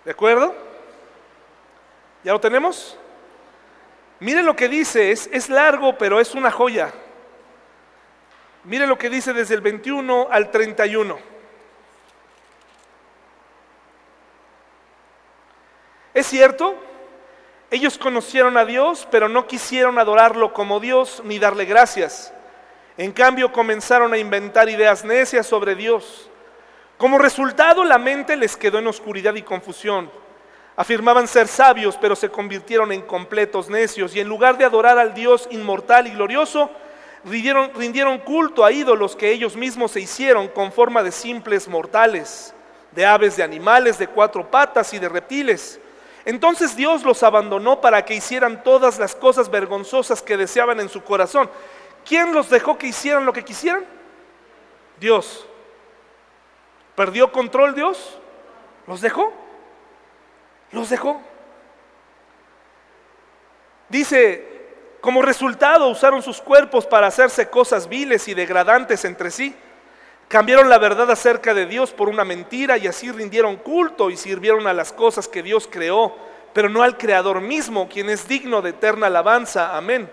¿De acuerdo? ¿Ya lo tenemos? Miren lo que dice, es, es largo, pero es una joya. Mire lo que dice desde el 21 al 31. Es cierto, ellos conocieron a Dios, pero no quisieron adorarlo como Dios ni darle gracias. En cambio, comenzaron a inventar ideas necias sobre Dios. Como resultado, la mente les quedó en oscuridad y confusión. Afirmaban ser sabios, pero se convirtieron en completos necios y en lugar de adorar al Dios inmortal y glorioso, rindieron, culto a ídolos que ellos mismos se hicieron con forma de simples mortales, de aves, de animales, de cuatro patas y de reptiles. Entonces Dios los abandonó para que hicieran todas las cosas vergonzosas que deseaban en su corazón. ¿Quién los dejó que hicieran lo que quisieran? Dios. ¿Perdió control Dios? ¿Los dejó? Los dejó. Dice como resultado usaron sus cuerpos para hacerse cosas viles y degradantes entre sí. Cambiaron la verdad acerca de Dios por una mentira y así rindieron culto y sirvieron a las cosas que Dios creó, pero no al Creador mismo, quien es digno de eterna alabanza. Amén.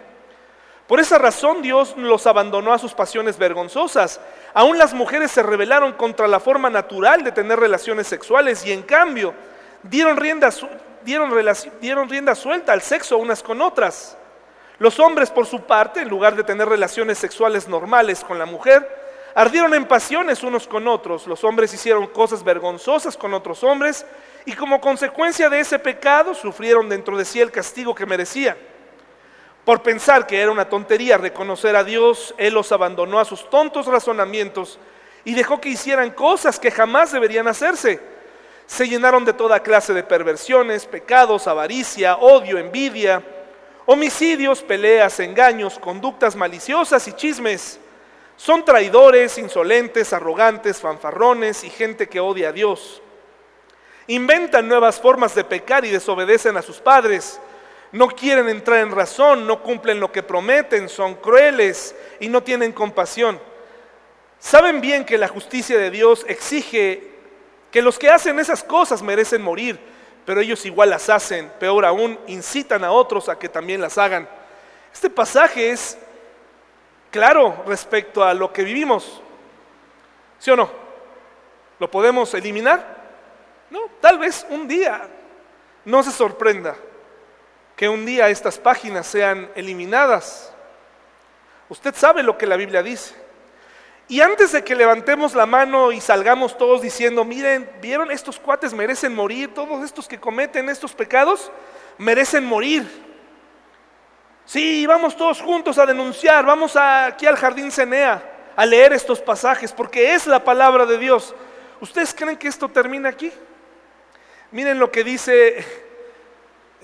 Por esa razón Dios los abandonó a sus pasiones vergonzosas. Aún las mujeres se rebelaron contra la forma natural de tener relaciones sexuales y en cambio dieron rienda, dieron, dieron rienda suelta al sexo unas con otras. Los hombres, por su parte, en lugar de tener relaciones sexuales normales con la mujer, ardieron en pasiones unos con otros. Los hombres hicieron cosas vergonzosas con otros hombres y como consecuencia de ese pecado sufrieron dentro de sí el castigo que merecían. Por pensar que era una tontería reconocer a Dios, Él los abandonó a sus tontos razonamientos y dejó que hicieran cosas que jamás deberían hacerse. Se llenaron de toda clase de perversiones, pecados, avaricia, odio, envidia Homicidios, peleas, engaños, conductas maliciosas y chismes. Son traidores, insolentes, arrogantes, fanfarrones y gente que odia a Dios. Inventan nuevas formas de pecar y desobedecen a sus padres. No quieren entrar en razón, no cumplen lo que prometen, son crueles y no tienen compasión. Saben bien que la justicia de Dios exige que los que hacen esas cosas merecen morir pero ellos igual las hacen, peor aún, incitan a otros a que también las hagan. Este pasaje es claro respecto a lo que vivimos. ¿Sí o no? ¿Lo podemos eliminar? No, tal vez un día. No se sorprenda que un día estas páginas sean eliminadas. Usted sabe lo que la Biblia dice. Y antes de que levantemos la mano y salgamos todos diciendo, miren, ¿vieron? Estos cuates merecen morir, todos estos que cometen estos pecados merecen morir. Sí, vamos todos juntos a denunciar, vamos aquí al jardín Cenea a leer estos pasajes, porque es la palabra de Dios. ¿Ustedes creen que esto termina aquí? Miren lo que dice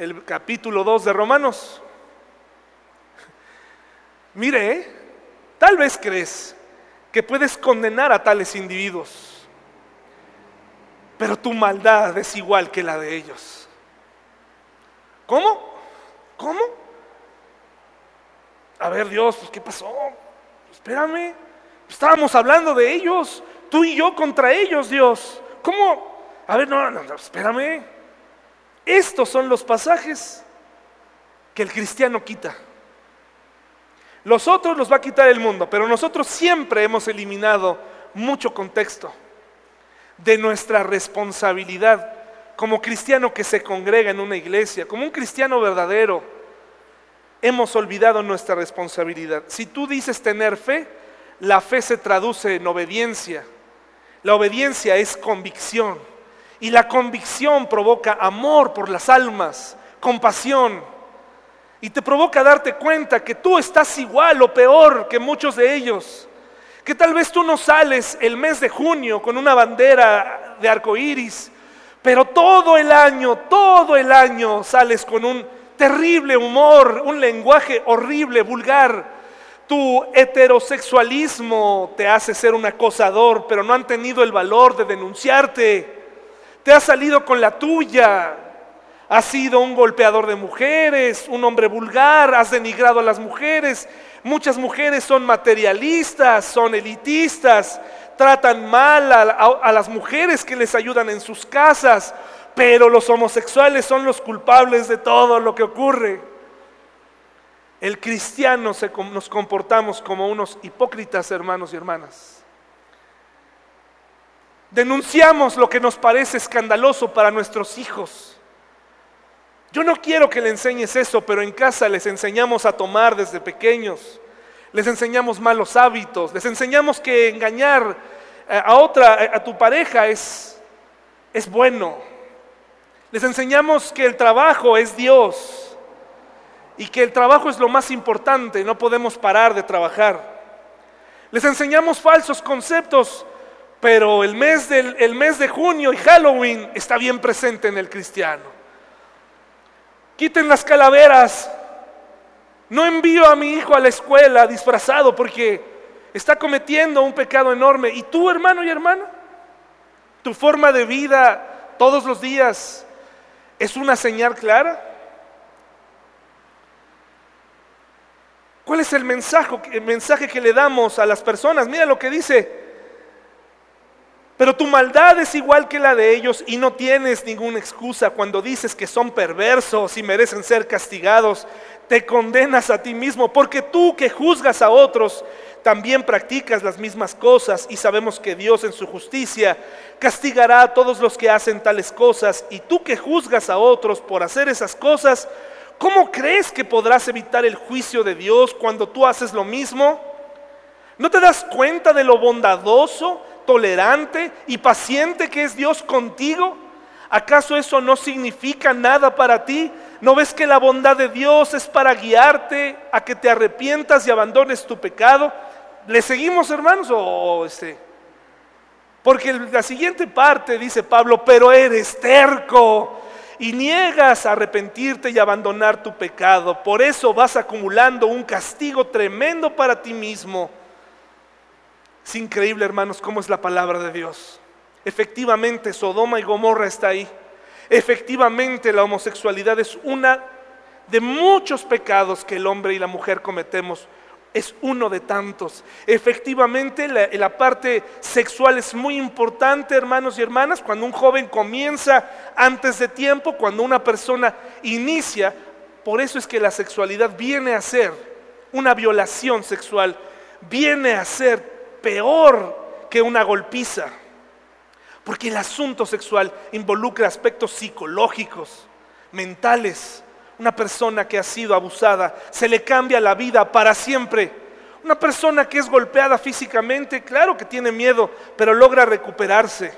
el capítulo 2 de Romanos. Mire, ¿eh? tal vez crees que puedes condenar a tales individuos, pero tu maldad es igual que la de ellos. ¿Cómo? ¿Cómo? A ver, Dios, pues, ¿qué pasó? Espérame. Estábamos hablando de ellos, tú y yo contra ellos, Dios. ¿Cómo? A ver, no, no, no, espérame. Estos son los pasajes que el cristiano quita. Los otros los va a quitar el mundo, pero nosotros siempre hemos eliminado mucho contexto de nuestra responsabilidad como cristiano que se congrega en una iglesia, como un cristiano verdadero. Hemos olvidado nuestra responsabilidad. Si tú dices tener fe, la fe se traduce en obediencia. La obediencia es convicción. Y la convicción provoca amor por las almas, compasión. Y te provoca darte cuenta que tú estás igual o peor que muchos de ellos. Que tal vez tú no sales el mes de junio con una bandera de arco iris, pero todo el año, todo el año sales con un terrible humor, un lenguaje horrible, vulgar. Tu heterosexualismo te hace ser un acosador, pero no han tenido el valor de denunciarte. Te has salido con la tuya. Has sido un golpeador de mujeres, un hombre vulgar, has denigrado a las mujeres. Muchas mujeres son materialistas, son elitistas, tratan mal a, las mujeres que les ayudan en sus casas, pero los homosexuales son los culpables de todo lo que ocurre. El cristiano se, nos comportamos como unos hipócritas, hermanos y hermanas. Denunciamos lo que nos parece escandaloso para nuestros hijos. Yo no quiero que le enseñes eso, pero en casa les enseñamos a tomar desde pequeños. Les enseñamos malos hábitos, les enseñamos que engañar eh, a otra, a tu pareja es, es bueno. Les enseñamos que el trabajo es Dios y que el trabajo es lo más importante, no podemos parar de trabajar. Les enseñamos falsos conceptos pero el mes, del, el mes de junio y Halloween está bien presente en el cristiano. Quiten las calaveras. No envío a mi hijo a la escuela disfrazado porque está cometiendo un pecado enorme. ¿Y tú, hermano y hermana? ¿Tu forma de vida todos los días es una señal clara? ¿Cuál es el mensaje, el mensaje que le damos a las personas? Mira lo que dice pero tu maldad es igual que la de ellos y no tienes ninguna excusa cuando dices que son perversos y merecen ser castigados. Te condenas a ti mismo porque tú que juzgas a otros también practicas las mismas cosas y sabemos que Dios en su justicia castigará a todos los que hacen tales cosas y tú que juzgas a otros por hacer esas cosas, ¿cómo crees que podrás evitar el juicio de Dios cuando tú haces lo mismo? ¿No te das cuenta de lo bondadoso? Tolerante y paciente que es Dios contigo? ¿Acaso eso no significa nada para ti? ¿No ves que la bondad de Dios es para guiarte a que te arrepientas y abandones tu pecado? ¿Le seguimos, hermanos? O, este? Porque la siguiente parte dice Pablo, pero eres terco y niegas a arrepentirte y abandonar tu pecado. Por eso vas acumulando un castigo tremendo para ti mismo es increíble, hermanos, cómo es la palabra de Dios. Efectivamente, Sodoma y Gomorra está ahí. Efectivamente, la homosexualidad es una de muchos pecados que el hombre y la mujer cometemos. Es uno de tantos. Efectivamente, la, la, parte sexual es muy importante, hermanos y hermanas. Cuando un joven comienza antes de tiempo, cuando una persona inicia, por eso es que la sexualidad viene a ser una violación sexual, viene a ser peor que una golpiza. Porque el asunto sexual involucra aspectos psicológicos, mentales. Una persona que ha sido abusada, se le cambia la vida para siempre. Una persona que es golpeada físicamente, claro que tiene miedo, pero logra recuperarse.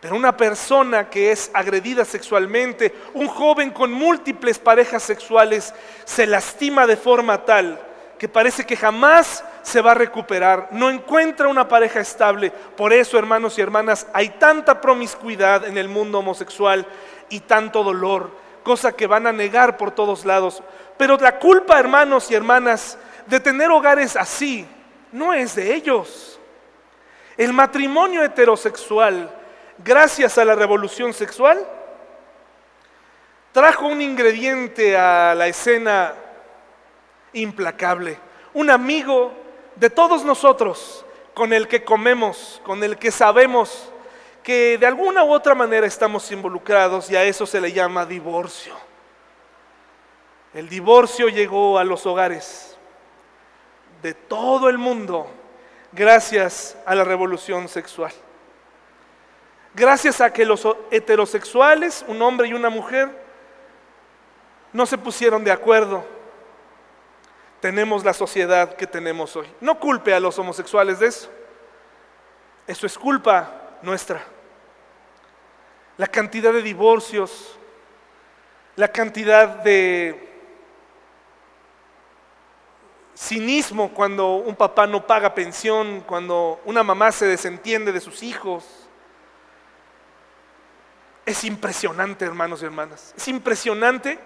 Pero una persona que es agredida sexualmente, un joven con múltiples parejas sexuales, se lastima de forma tal que parece que jamás se va a recuperar, no encuentra una pareja estable. Por eso, hermanos y hermanas, hay tanta promiscuidad en el mundo homosexual y tanto dolor, cosa que van a negar por todos lados. Pero la culpa, hermanos y hermanas, de tener hogares así, no es de ellos. El matrimonio heterosexual, gracias a la revolución sexual, trajo un ingrediente a la escena implacable, un amigo de todos nosotros con el que comemos, con el que sabemos que de alguna u otra manera estamos involucrados y a eso se le llama divorcio. El divorcio llegó a los hogares de todo el mundo gracias a la revolución sexual. Gracias a que los heterosexuales, un hombre y una mujer, no se pusieron de acuerdo, tenemos la sociedad que tenemos hoy. No culpe a los homosexuales de eso. Eso es culpa nuestra. La cantidad de divorcios, la cantidad de cinismo cuando un papá no paga pensión, cuando una mamá se desentiende de sus hijos. Es impresionante, hermanos y hermanas. Es impresionante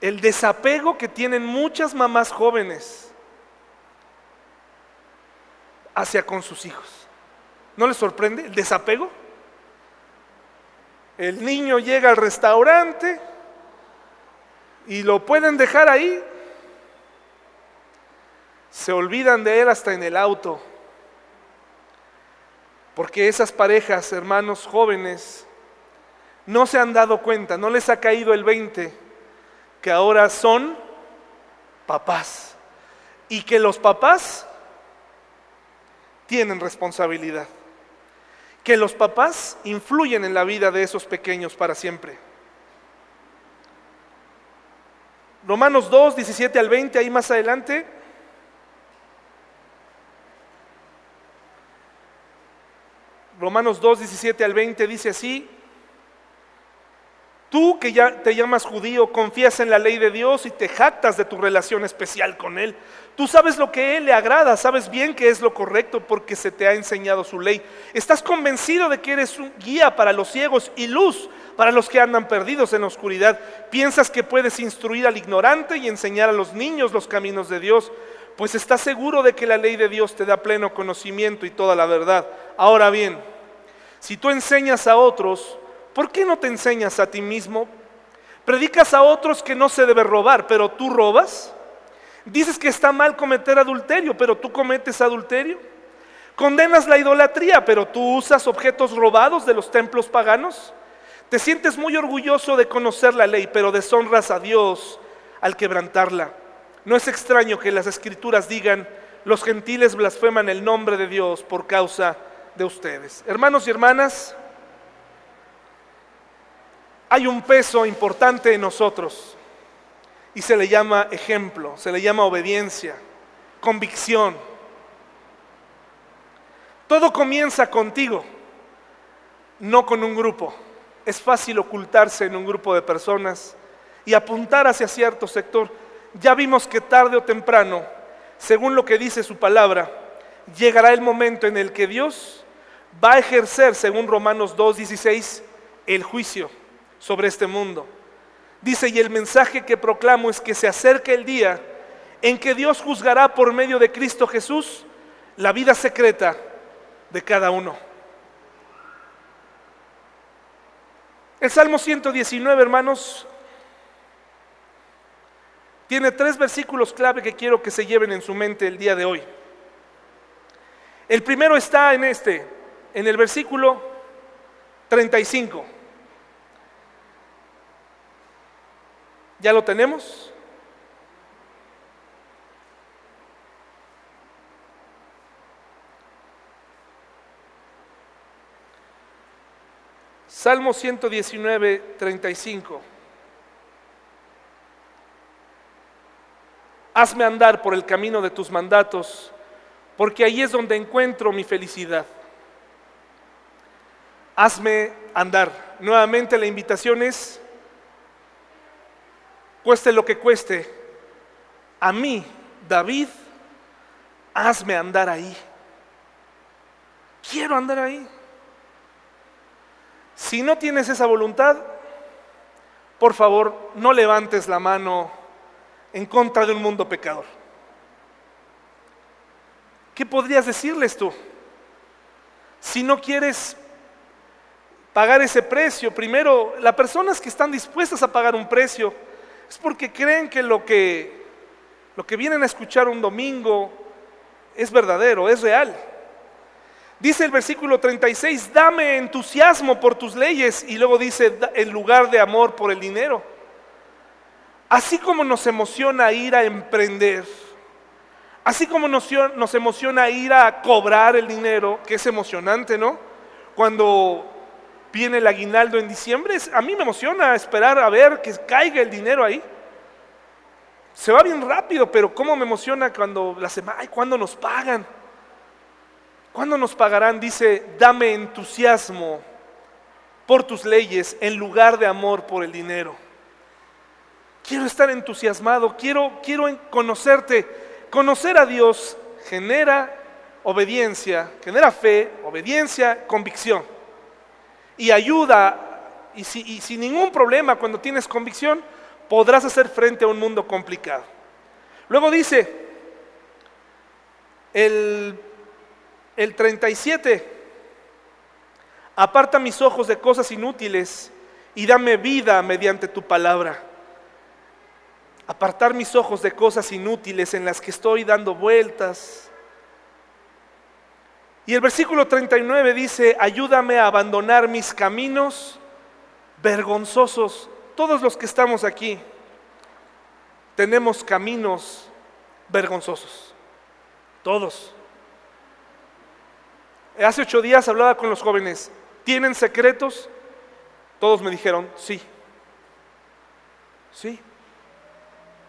el desapego que tienen muchas mamás jóvenes hacia con sus hijos. ¿No les sorprende el desapego? El niño llega al restaurante y lo pueden dejar ahí se olvidan de Él hasta en el auto. Porque esas parejas, hermanos jóvenes, no se han dado cuenta, no les ha caído el 20, que ahora son papás. Y que los papás tienen responsabilidad. Que los papás influyen en la vida de esos pequeños para siempre. Romanos 2, 17 al 20, ahí más adelante, Romanos 2, 17 al 20 dice así, tú que ya te llamas judío, confías en la ley de Dios y te jactas de tu relación especial con Él. Tú sabes lo que a Él le agrada, sabes bien que es lo correcto porque se te ha enseñado su ley. Estás convencido de que eres un guía para los ciegos y luz para los que andan perdidos en la oscuridad. Piensas que puedes instruir al ignorante y enseñar a los niños los caminos de Dios pues estás seguro de que la ley de Dios te da pleno conocimiento y toda la verdad. Ahora bien, si tú enseñas a otros, ¿por qué no te enseñas a ti mismo? Predicas a otros que no se debe robar, pero tú robas. Dices que está mal cometer adulterio, pero tú cometes adulterio. Condenas la idolatría, pero tú usas objetos robados de los templos paganos. Te sientes muy orgulloso de conocer la ley, pero deshonras a Dios al quebrantarla. No es extraño que las escrituras digan, los gentiles blasfeman el nombre de Dios por causa de ustedes. Hermanos y hermanas, hay un peso importante en nosotros y se le llama ejemplo, se le llama obediencia, convicción. Todo comienza contigo, no con un grupo. Es fácil ocultarse en un grupo de personas y apuntar hacia cierto sector ya vimos que tarde o temprano, según lo que dice su palabra, llegará el momento en el que Dios va a ejercer, según Romanos 2.16, el juicio sobre este mundo. Dice, y el mensaje que proclamo es que se acerca el día en que Dios juzgará por medio de Cristo Jesús la vida secreta de cada uno. El Salmo 119, hermanos, tiene tres versículos clave que quiero que se lleven en su mente el día de hoy. El primero está en este, en el versículo 35. ¿Ya lo tenemos? Salmo 119, 35. Hazme andar por el camino de tus mandatos, porque ahí es donde encuentro mi felicidad. Hazme andar. Nuevamente la invitación es, cueste lo que cueste, a mí, David, hazme andar ahí. Quiero andar ahí. Si no tienes esa voluntad, por favor, no levantes la mano en contra de un mundo pecador. ¿Qué podrías decirles tú? Si no quieres pagar ese precio. Primero, las personas que están dispuestas a pagar un precio es porque creen que lo que, lo que vienen a escuchar un domingo es verdadero, es real. Dice el versículo 36, dame entusiasmo por tus leyes y luego dice, en lugar de amor por el dinero. Así como nos emociona ir a emprender, así como nos, nos emociona ir a cobrar el dinero, que es emocionante, ¿no? Cuando viene el aguinaldo en diciembre, a mí me emociona esperar a ver que caiga el dinero ahí. Se va bien rápido, pero cómo me emociona cuando la semana, ay, ¿cuándo nos pagan? ¿Cuándo nos pagarán? Dice, dame entusiasmo por tus leyes en lugar de amor por el dinero. Quiero estar entusiasmado, quiero, quiero conocerte. Conocer a Dios genera obediencia, genera fe, obediencia, convicción. Y ayuda, y, sin ningún problema cuando tienes convicción, podrás hacer frente a un mundo complicado. Luego dice, el el 37, aparta mis ojos de cosas inútiles y dame vida mediante tu palabra. Apartar mis ojos de cosas inútiles en las que estoy dando vueltas. Y el versículo 39 dice, ayúdame a abandonar mis caminos vergonzosos. Todos los que estamos aquí tenemos caminos vergonzosos. Todos. Hace ocho días hablaba con los jóvenes, ¿tienen secretos? Todos me dijeron, sí. Sí.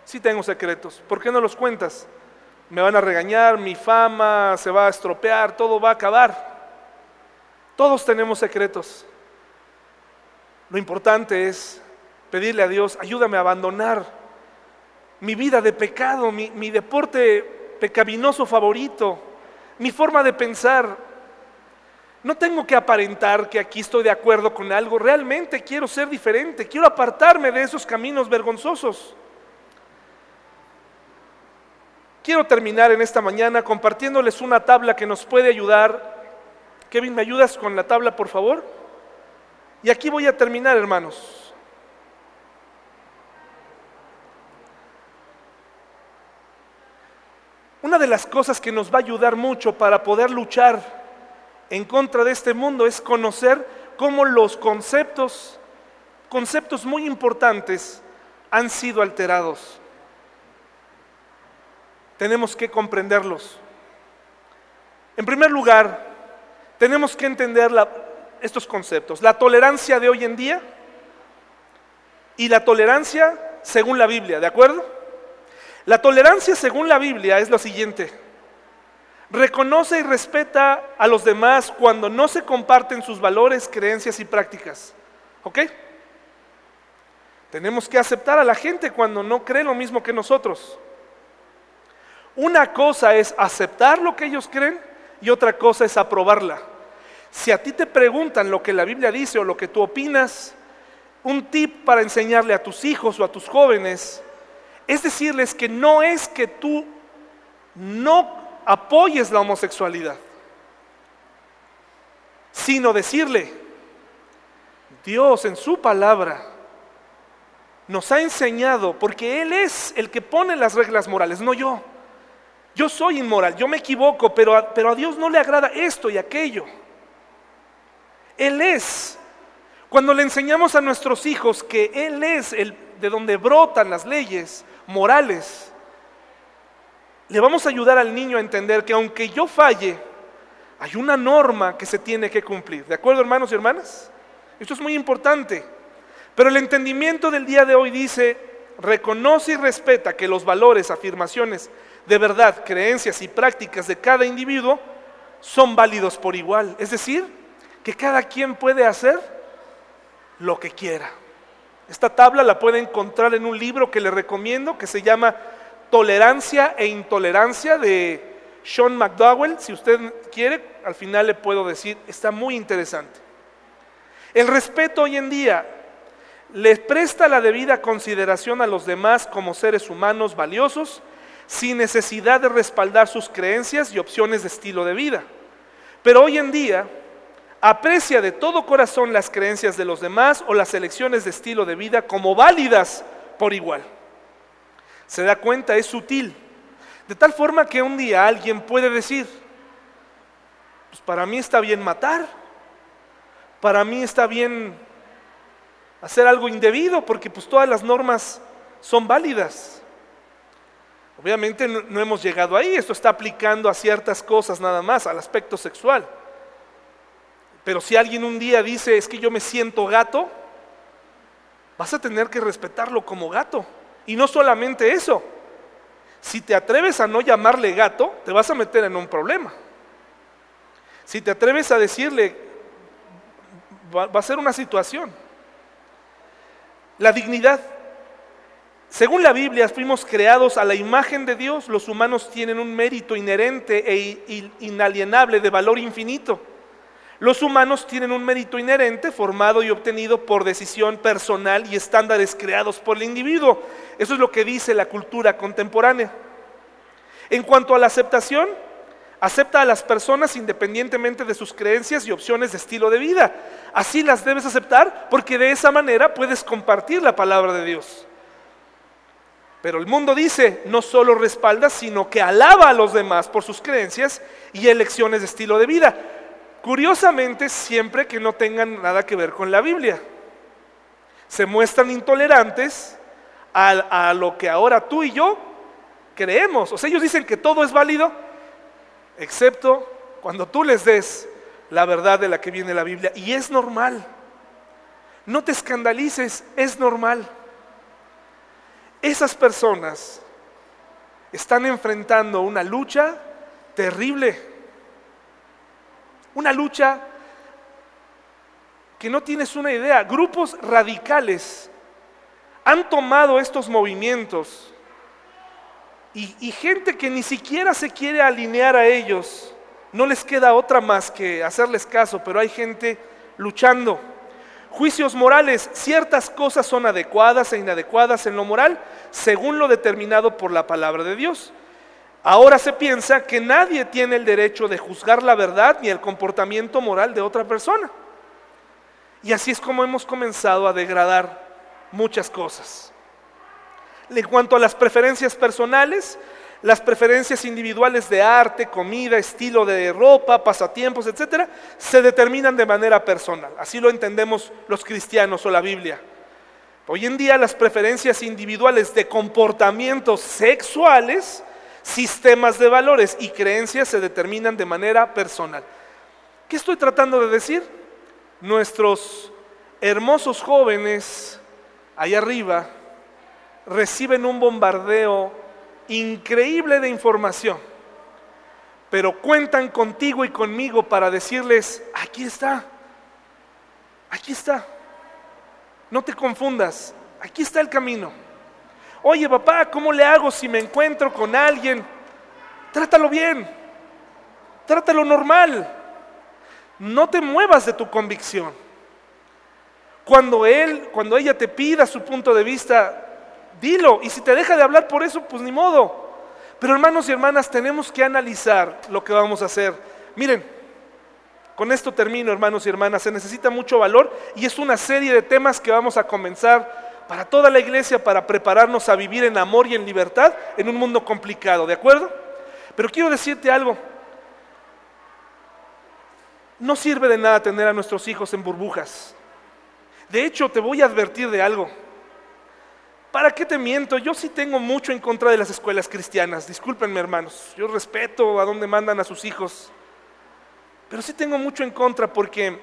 Sí tengo secretos. ¿Por qué no los cuentas? Me van a regañar, mi fama se va a estropear, todo va a acabar. Todos tenemos secretos. Lo importante es pedirle a Dios, ayúdame a abandonar mi vida de pecado, mi, mi deporte pecaminoso favorito, mi forma de pensar, no tengo que aparentar que aquí estoy de acuerdo con algo, realmente quiero ser diferente, quiero apartarme de esos caminos vergonzosos. Quiero terminar en esta mañana compartiéndoles una tabla que nos puede ayudar. Kevin, ¿me ayudas con la tabla, por favor? Y aquí voy a terminar, hermanos. Una de las cosas que nos va a ayudar mucho para poder luchar en contra de este mundo es conocer cómo los conceptos, conceptos muy importantes, han sido alterados. Tenemos que comprenderlos. En primer lugar, tenemos que entender estos conceptos. La tolerancia de hoy en día y la tolerancia según la Biblia, ¿de acuerdo? La tolerancia según la Biblia es lo siguiente. Reconoce y respeta a los demás cuando no se comparten sus valores, creencias y prácticas. ¿Ok? Tenemos que aceptar a la gente cuando no cree lo mismo que nosotros. Una cosa es aceptar lo que ellos creen y otra cosa es aprobarla. Si a ti te preguntan lo que la Biblia dice o lo que tú opinas, un tip para enseñarle a tus hijos o a tus jóvenes es decirles que no es que tú no apoyes la homosexualidad, sino decirle, Dios en su palabra nos ha enseñado, porque Él es el que pone las reglas morales, no yo. Yo soy inmoral, yo me equivoco, pero a, pero a Dios no le agrada esto y aquello. Él es. Cuando le enseñamos a nuestros hijos que Él es el de donde brotan las leyes morales, le vamos a ayudar al niño a entender que aunque yo falle, hay una norma que se tiene que cumplir. ¿De acuerdo, hermanos y hermanas? Esto es muy importante. Pero el entendimiento del día de hoy dice, reconoce y respeta que los valores, afirmaciones de verdad, creencias y prácticas de cada individuo son válidos por igual. Es decir, que cada quien puede hacer lo que quiera. Esta tabla la puede encontrar en un libro que le recomiendo que se llama Tolerancia e Intolerancia de Sean McDowell. Si usted quiere, al final le puedo decir, está muy interesante. El respeto hoy en día le presta la debida consideración a los demás como seres humanos valiosos sin necesidad de respaldar sus creencias y opciones de estilo de vida. Pero hoy en día aprecia de todo corazón las creencias de los demás o las elecciones de estilo de vida como válidas por igual. Se da cuenta, es sutil. De tal forma que un día alguien puede decir, pues para mí está bien matar, para mí está bien hacer algo indebido, porque pues todas las normas son válidas. Obviamente no, hemos llegado ahí, esto está aplicando a ciertas cosas nada más, al aspecto sexual. Pero si alguien un día dice, es que yo me siento gato, vas a tener que respetarlo como gato. Y no solamente eso, si te atreves a no llamarle gato, te vas a meter en un problema. Si te atreves a decirle, va, a ser una situación. La dignidad. Según la Biblia, fuimos creados a la imagen de Dios. Los humanos tienen un mérito inherente e inalienable de valor infinito. Los humanos tienen un mérito inherente formado y obtenido por decisión personal y estándares creados por el individuo. Eso es lo que dice la cultura contemporánea. En cuanto a la aceptación, acepta a las personas independientemente de sus creencias y opciones de estilo de vida. Así las debes aceptar porque de esa manera puedes compartir la palabra de Dios. Pero el mundo dice, no solo respalda, sino que alaba a los demás por sus creencias y elecciones de estilo de vida. Curiosamente, siempre que no tengan nada que ver con la Biblia. Se muestran intolerantes a, a, lo que ahora tú y yo creemos. O sea, ellos dicen que todo es válido, excepto cuando tú les des la verdad de la que viene la Biblia. Y es normal. No te escandalices, es normal. Esas personas están enfrentando una lucha terrible una lucha que no tienes una idea. Grupos radicales han tomado estos movimientos y, gente que ni siquiera se quiere alinear a ellos, no les queda otra más que hacerles caso, pero hay gente luchando. Juicios morales, ciertas cosas son adecuadas e inadecuadas en lo moral según lo determinado por la palabra de Dios. Ahora se piensa que nadie tiene el derecho de juzgar la verdad ni el comportamiento moral de otra persona. Y así es como hemos comenzado a degradar muchas cosas. En cuanto a las preferencias personales, las preferencias individuales de arte, comida, estilo de ropa, pasatiempos, etcétera, se determinan de manera personal. Así lo entendemos los cristianos o la Biblia. Hoy en día las preferencias individuales de comportamientos sexuales sistemas de valores y creencias se determinan de manera personal. ¿Qué estoy tratando de decir? Nuestros hermosos jóvenes allá arriba reciben un bombardeo increíble de información, pero cuentan contigo y conmigo para decirles, aquí está, aquí está, no te confundas, aquí está el camino. Oye papá, ¿cómo le hago si me encuentro con alguien? Trátalo bien, trátalo normal. No te muevas de tu convicción. Cuando él, cuando ella te pida su punto de vista, dilo. Y si te deja de hablar por eso, pues ni modo. Pero hermanos y hermanas, tenemos que analizar lo que vamos a hacer. Miren, con esto termino, hermanos y hermanas. Se necesita mucho valor y es una serie de temas que vamos a comenzar para toda la iglesia, para prepararnos a vivir en amor y en libertad en un mundo complicado, ¿de acuerdo? Pero quiero decirte algo. No sirve de nada tener a nuestros hijos en burbujas. De hecho, te voy a advertir de algo. ¿Para qué te miento? Yo sí tengo mucho en contra de las escuelas cristianas. Discúlpenme, hermanos. Yo respeto a dónde mandan a sus hijos. Pero sí tengo mucho en contra porque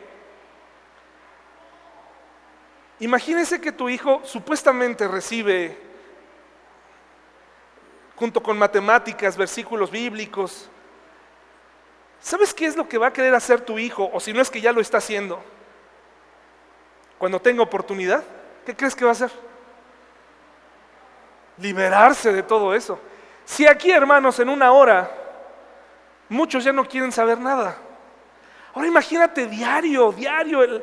Imagínese que tu hijo supuestamente recibe, junto con matemáticas, versículos bíblicos. ¿Sabes qué es lo que va a querer hacer tu hijo? O si no es que ya lo está haciendo. Cuando tenga oportunidad, ¿qué crees que va a hacer? Liberarse de todo eso. Si aquí, hermanos, en una hora, muchos ya no quieren saber nada. Ahora imagínate diario, diario,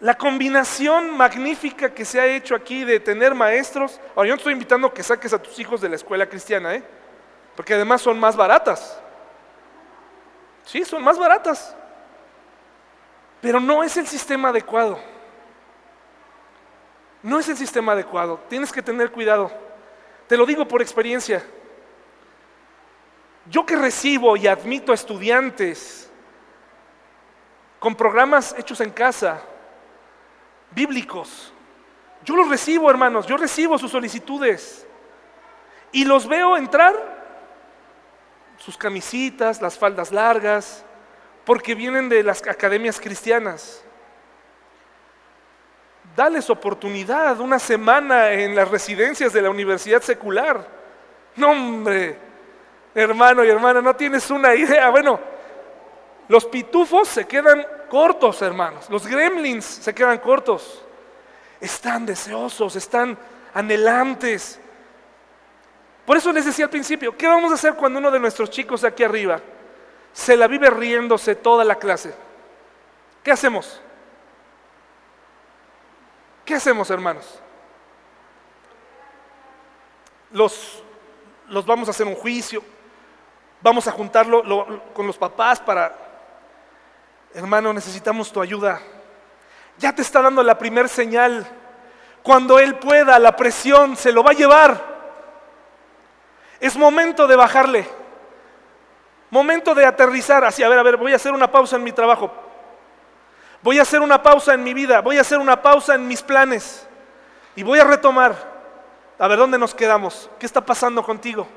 la combinación magnífica que se ha hecho aquí de tener maestros, ahora yo no estoy invitando que saques a tus hijos de la escuela cristiana, ¿eh? porque además son más baratas. Sí, son más baratas. Pero no es el sistema adecuado. No es el sistema adecuado. Tienes que tener cuidado. Te lo digo por experiencia. Yo que recibo y admito a estudiantes con programas hechos en casa, bíblicos, yo los recibo, hermanos, yo recibo sus solicitudes y los veo entrar, sus camisitas, las faldas largas, porque vienen de las academias cristianas. Dales oportunidad, una semana en las residencias de la universidad secular. No, hombre, hermano y hermana, no tienes una idea. Bueno, los pitufos se quedan cortos, hermanos. Los gremlins se quedan cortos. Están deseosos, están anhelantes. Por eso les decía al principio, ¿qué vamos a hacer cuando uno de nuestros chicos aquí arriba se la vive riéndose toda la clase? ¿Qué hacemos? ¿Qué hacemos, hermanos? Los, los vamos a hacer un juicio, vamos a juntarlo con los papás para, hermano, necesitamos tu ayuda. Ya te está dando la primer señal. Cuando Él pueda, la presión se lo va a llevar. Es momento de bajarle. Momento de aterrizar. Así, a ver, a ver, voy a hacer una pausa en mi trabajo. Voy a hacer una pausa en mi vida. Voy a hacer una pausa en mis planes. Y voy a retomar. A ver, ¿dónde nos quedamos? ¿Qué está pasando contigo?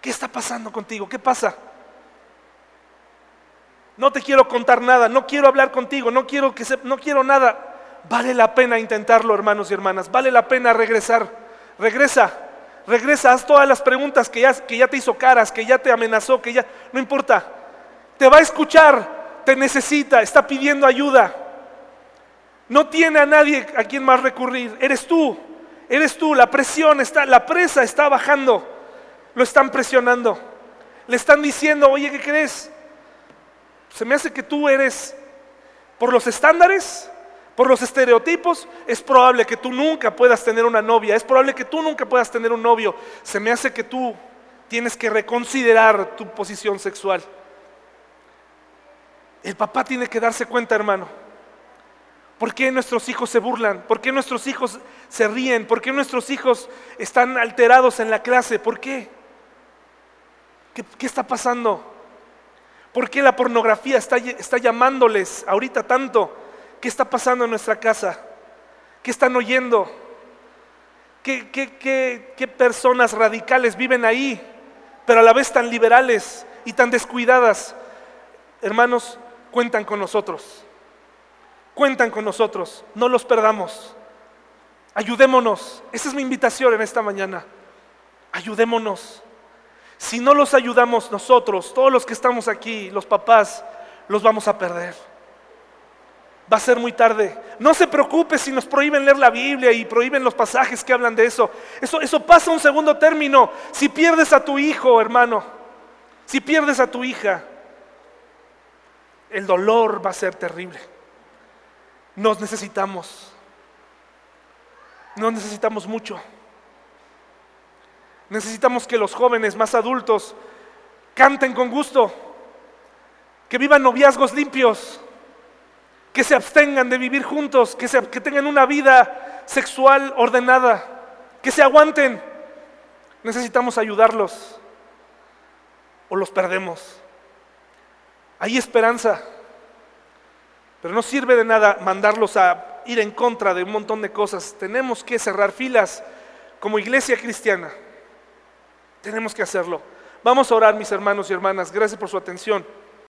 ¿Qué está pasando contigo? ¿Qué pasa? No te quiero contar nada, no quiero hablar contigo, no quiero que no quiero nada. Vale la pena intentarlo, hermanos y hermanas. Vale la pena regresar. Regresa. Regresa, haz todas las preguntas que ya, que ya te hizo caras, que ya te amenazó, que ya no importa. Te va a escuchar, te necesita, está pidiendo ayuda. No tiene a nadie a quien más recurrir. Eres tú. Eres tú, la presión está, la presa está bajando lo están presionando. Le están diciendo, oye, ¿qué crees? Se me hace que tú eres, por los estándares, por los estereotipos, es probable que tú nunca puedas tener una novia, es probable que tú nunca puedas tener un novio. Se me hace que tú tienes que reconsiderar tu posición sexual. El papá tiene que darse cuenta, hermano. ¿Por qué nuestros hijos se burlan? ¿Por qué nuestros hijos se ríen? ¿Por qué nuestros hijos están alterados en la clase? ¿Por qué? ¿Qué, está pasando? ¿Por qué la pornografía está, llamándoles ahorita tanto? ¿Qué está pasando en nuestra casa? ¿Qué están oyendo? ¿Qué, qué, personas radicales viven ahí, pero a la vez tan liberales y tan descuidadas? Hermanos, cuentan con nosotros. Cuentan con nosotros. No los perdamos. Ayudémonos. Esa es mi invitación en esta mañana. Ayudémonos. Si no los ayudamos nosotros, todos los que estamos aquí, los papás, los vamos a perder. Va a ser muy tarde. No se preocupe si nos prohíben leer la Biblia y prohíben los pasajes que hablan de eso. Eso, eso pasa a un segundo término. Si pierdes a tu hijo, hermano, si pierdes a tu hija, el dolor va a ser terrible. Nos necesitamos. Nos necesitamos mucho. Necesitamos que los jóvenes más adultos canten con gusto, que vivan noviazgos limpios, que se abstengan de vivir juntos, que, que tengan una vida sexual ordenada, que se aguanten. Necesitamos ayudarlos o los perdemos. Hay esperanza, pero no sirve de nada mandarlos a ir en contra de un montón de cosas. Tenemos que cerrar filas como iglesia cristiana. Tenemos que hacerlo. Vamos a orar, mis hermanos y hermanas. Gracias por su atención.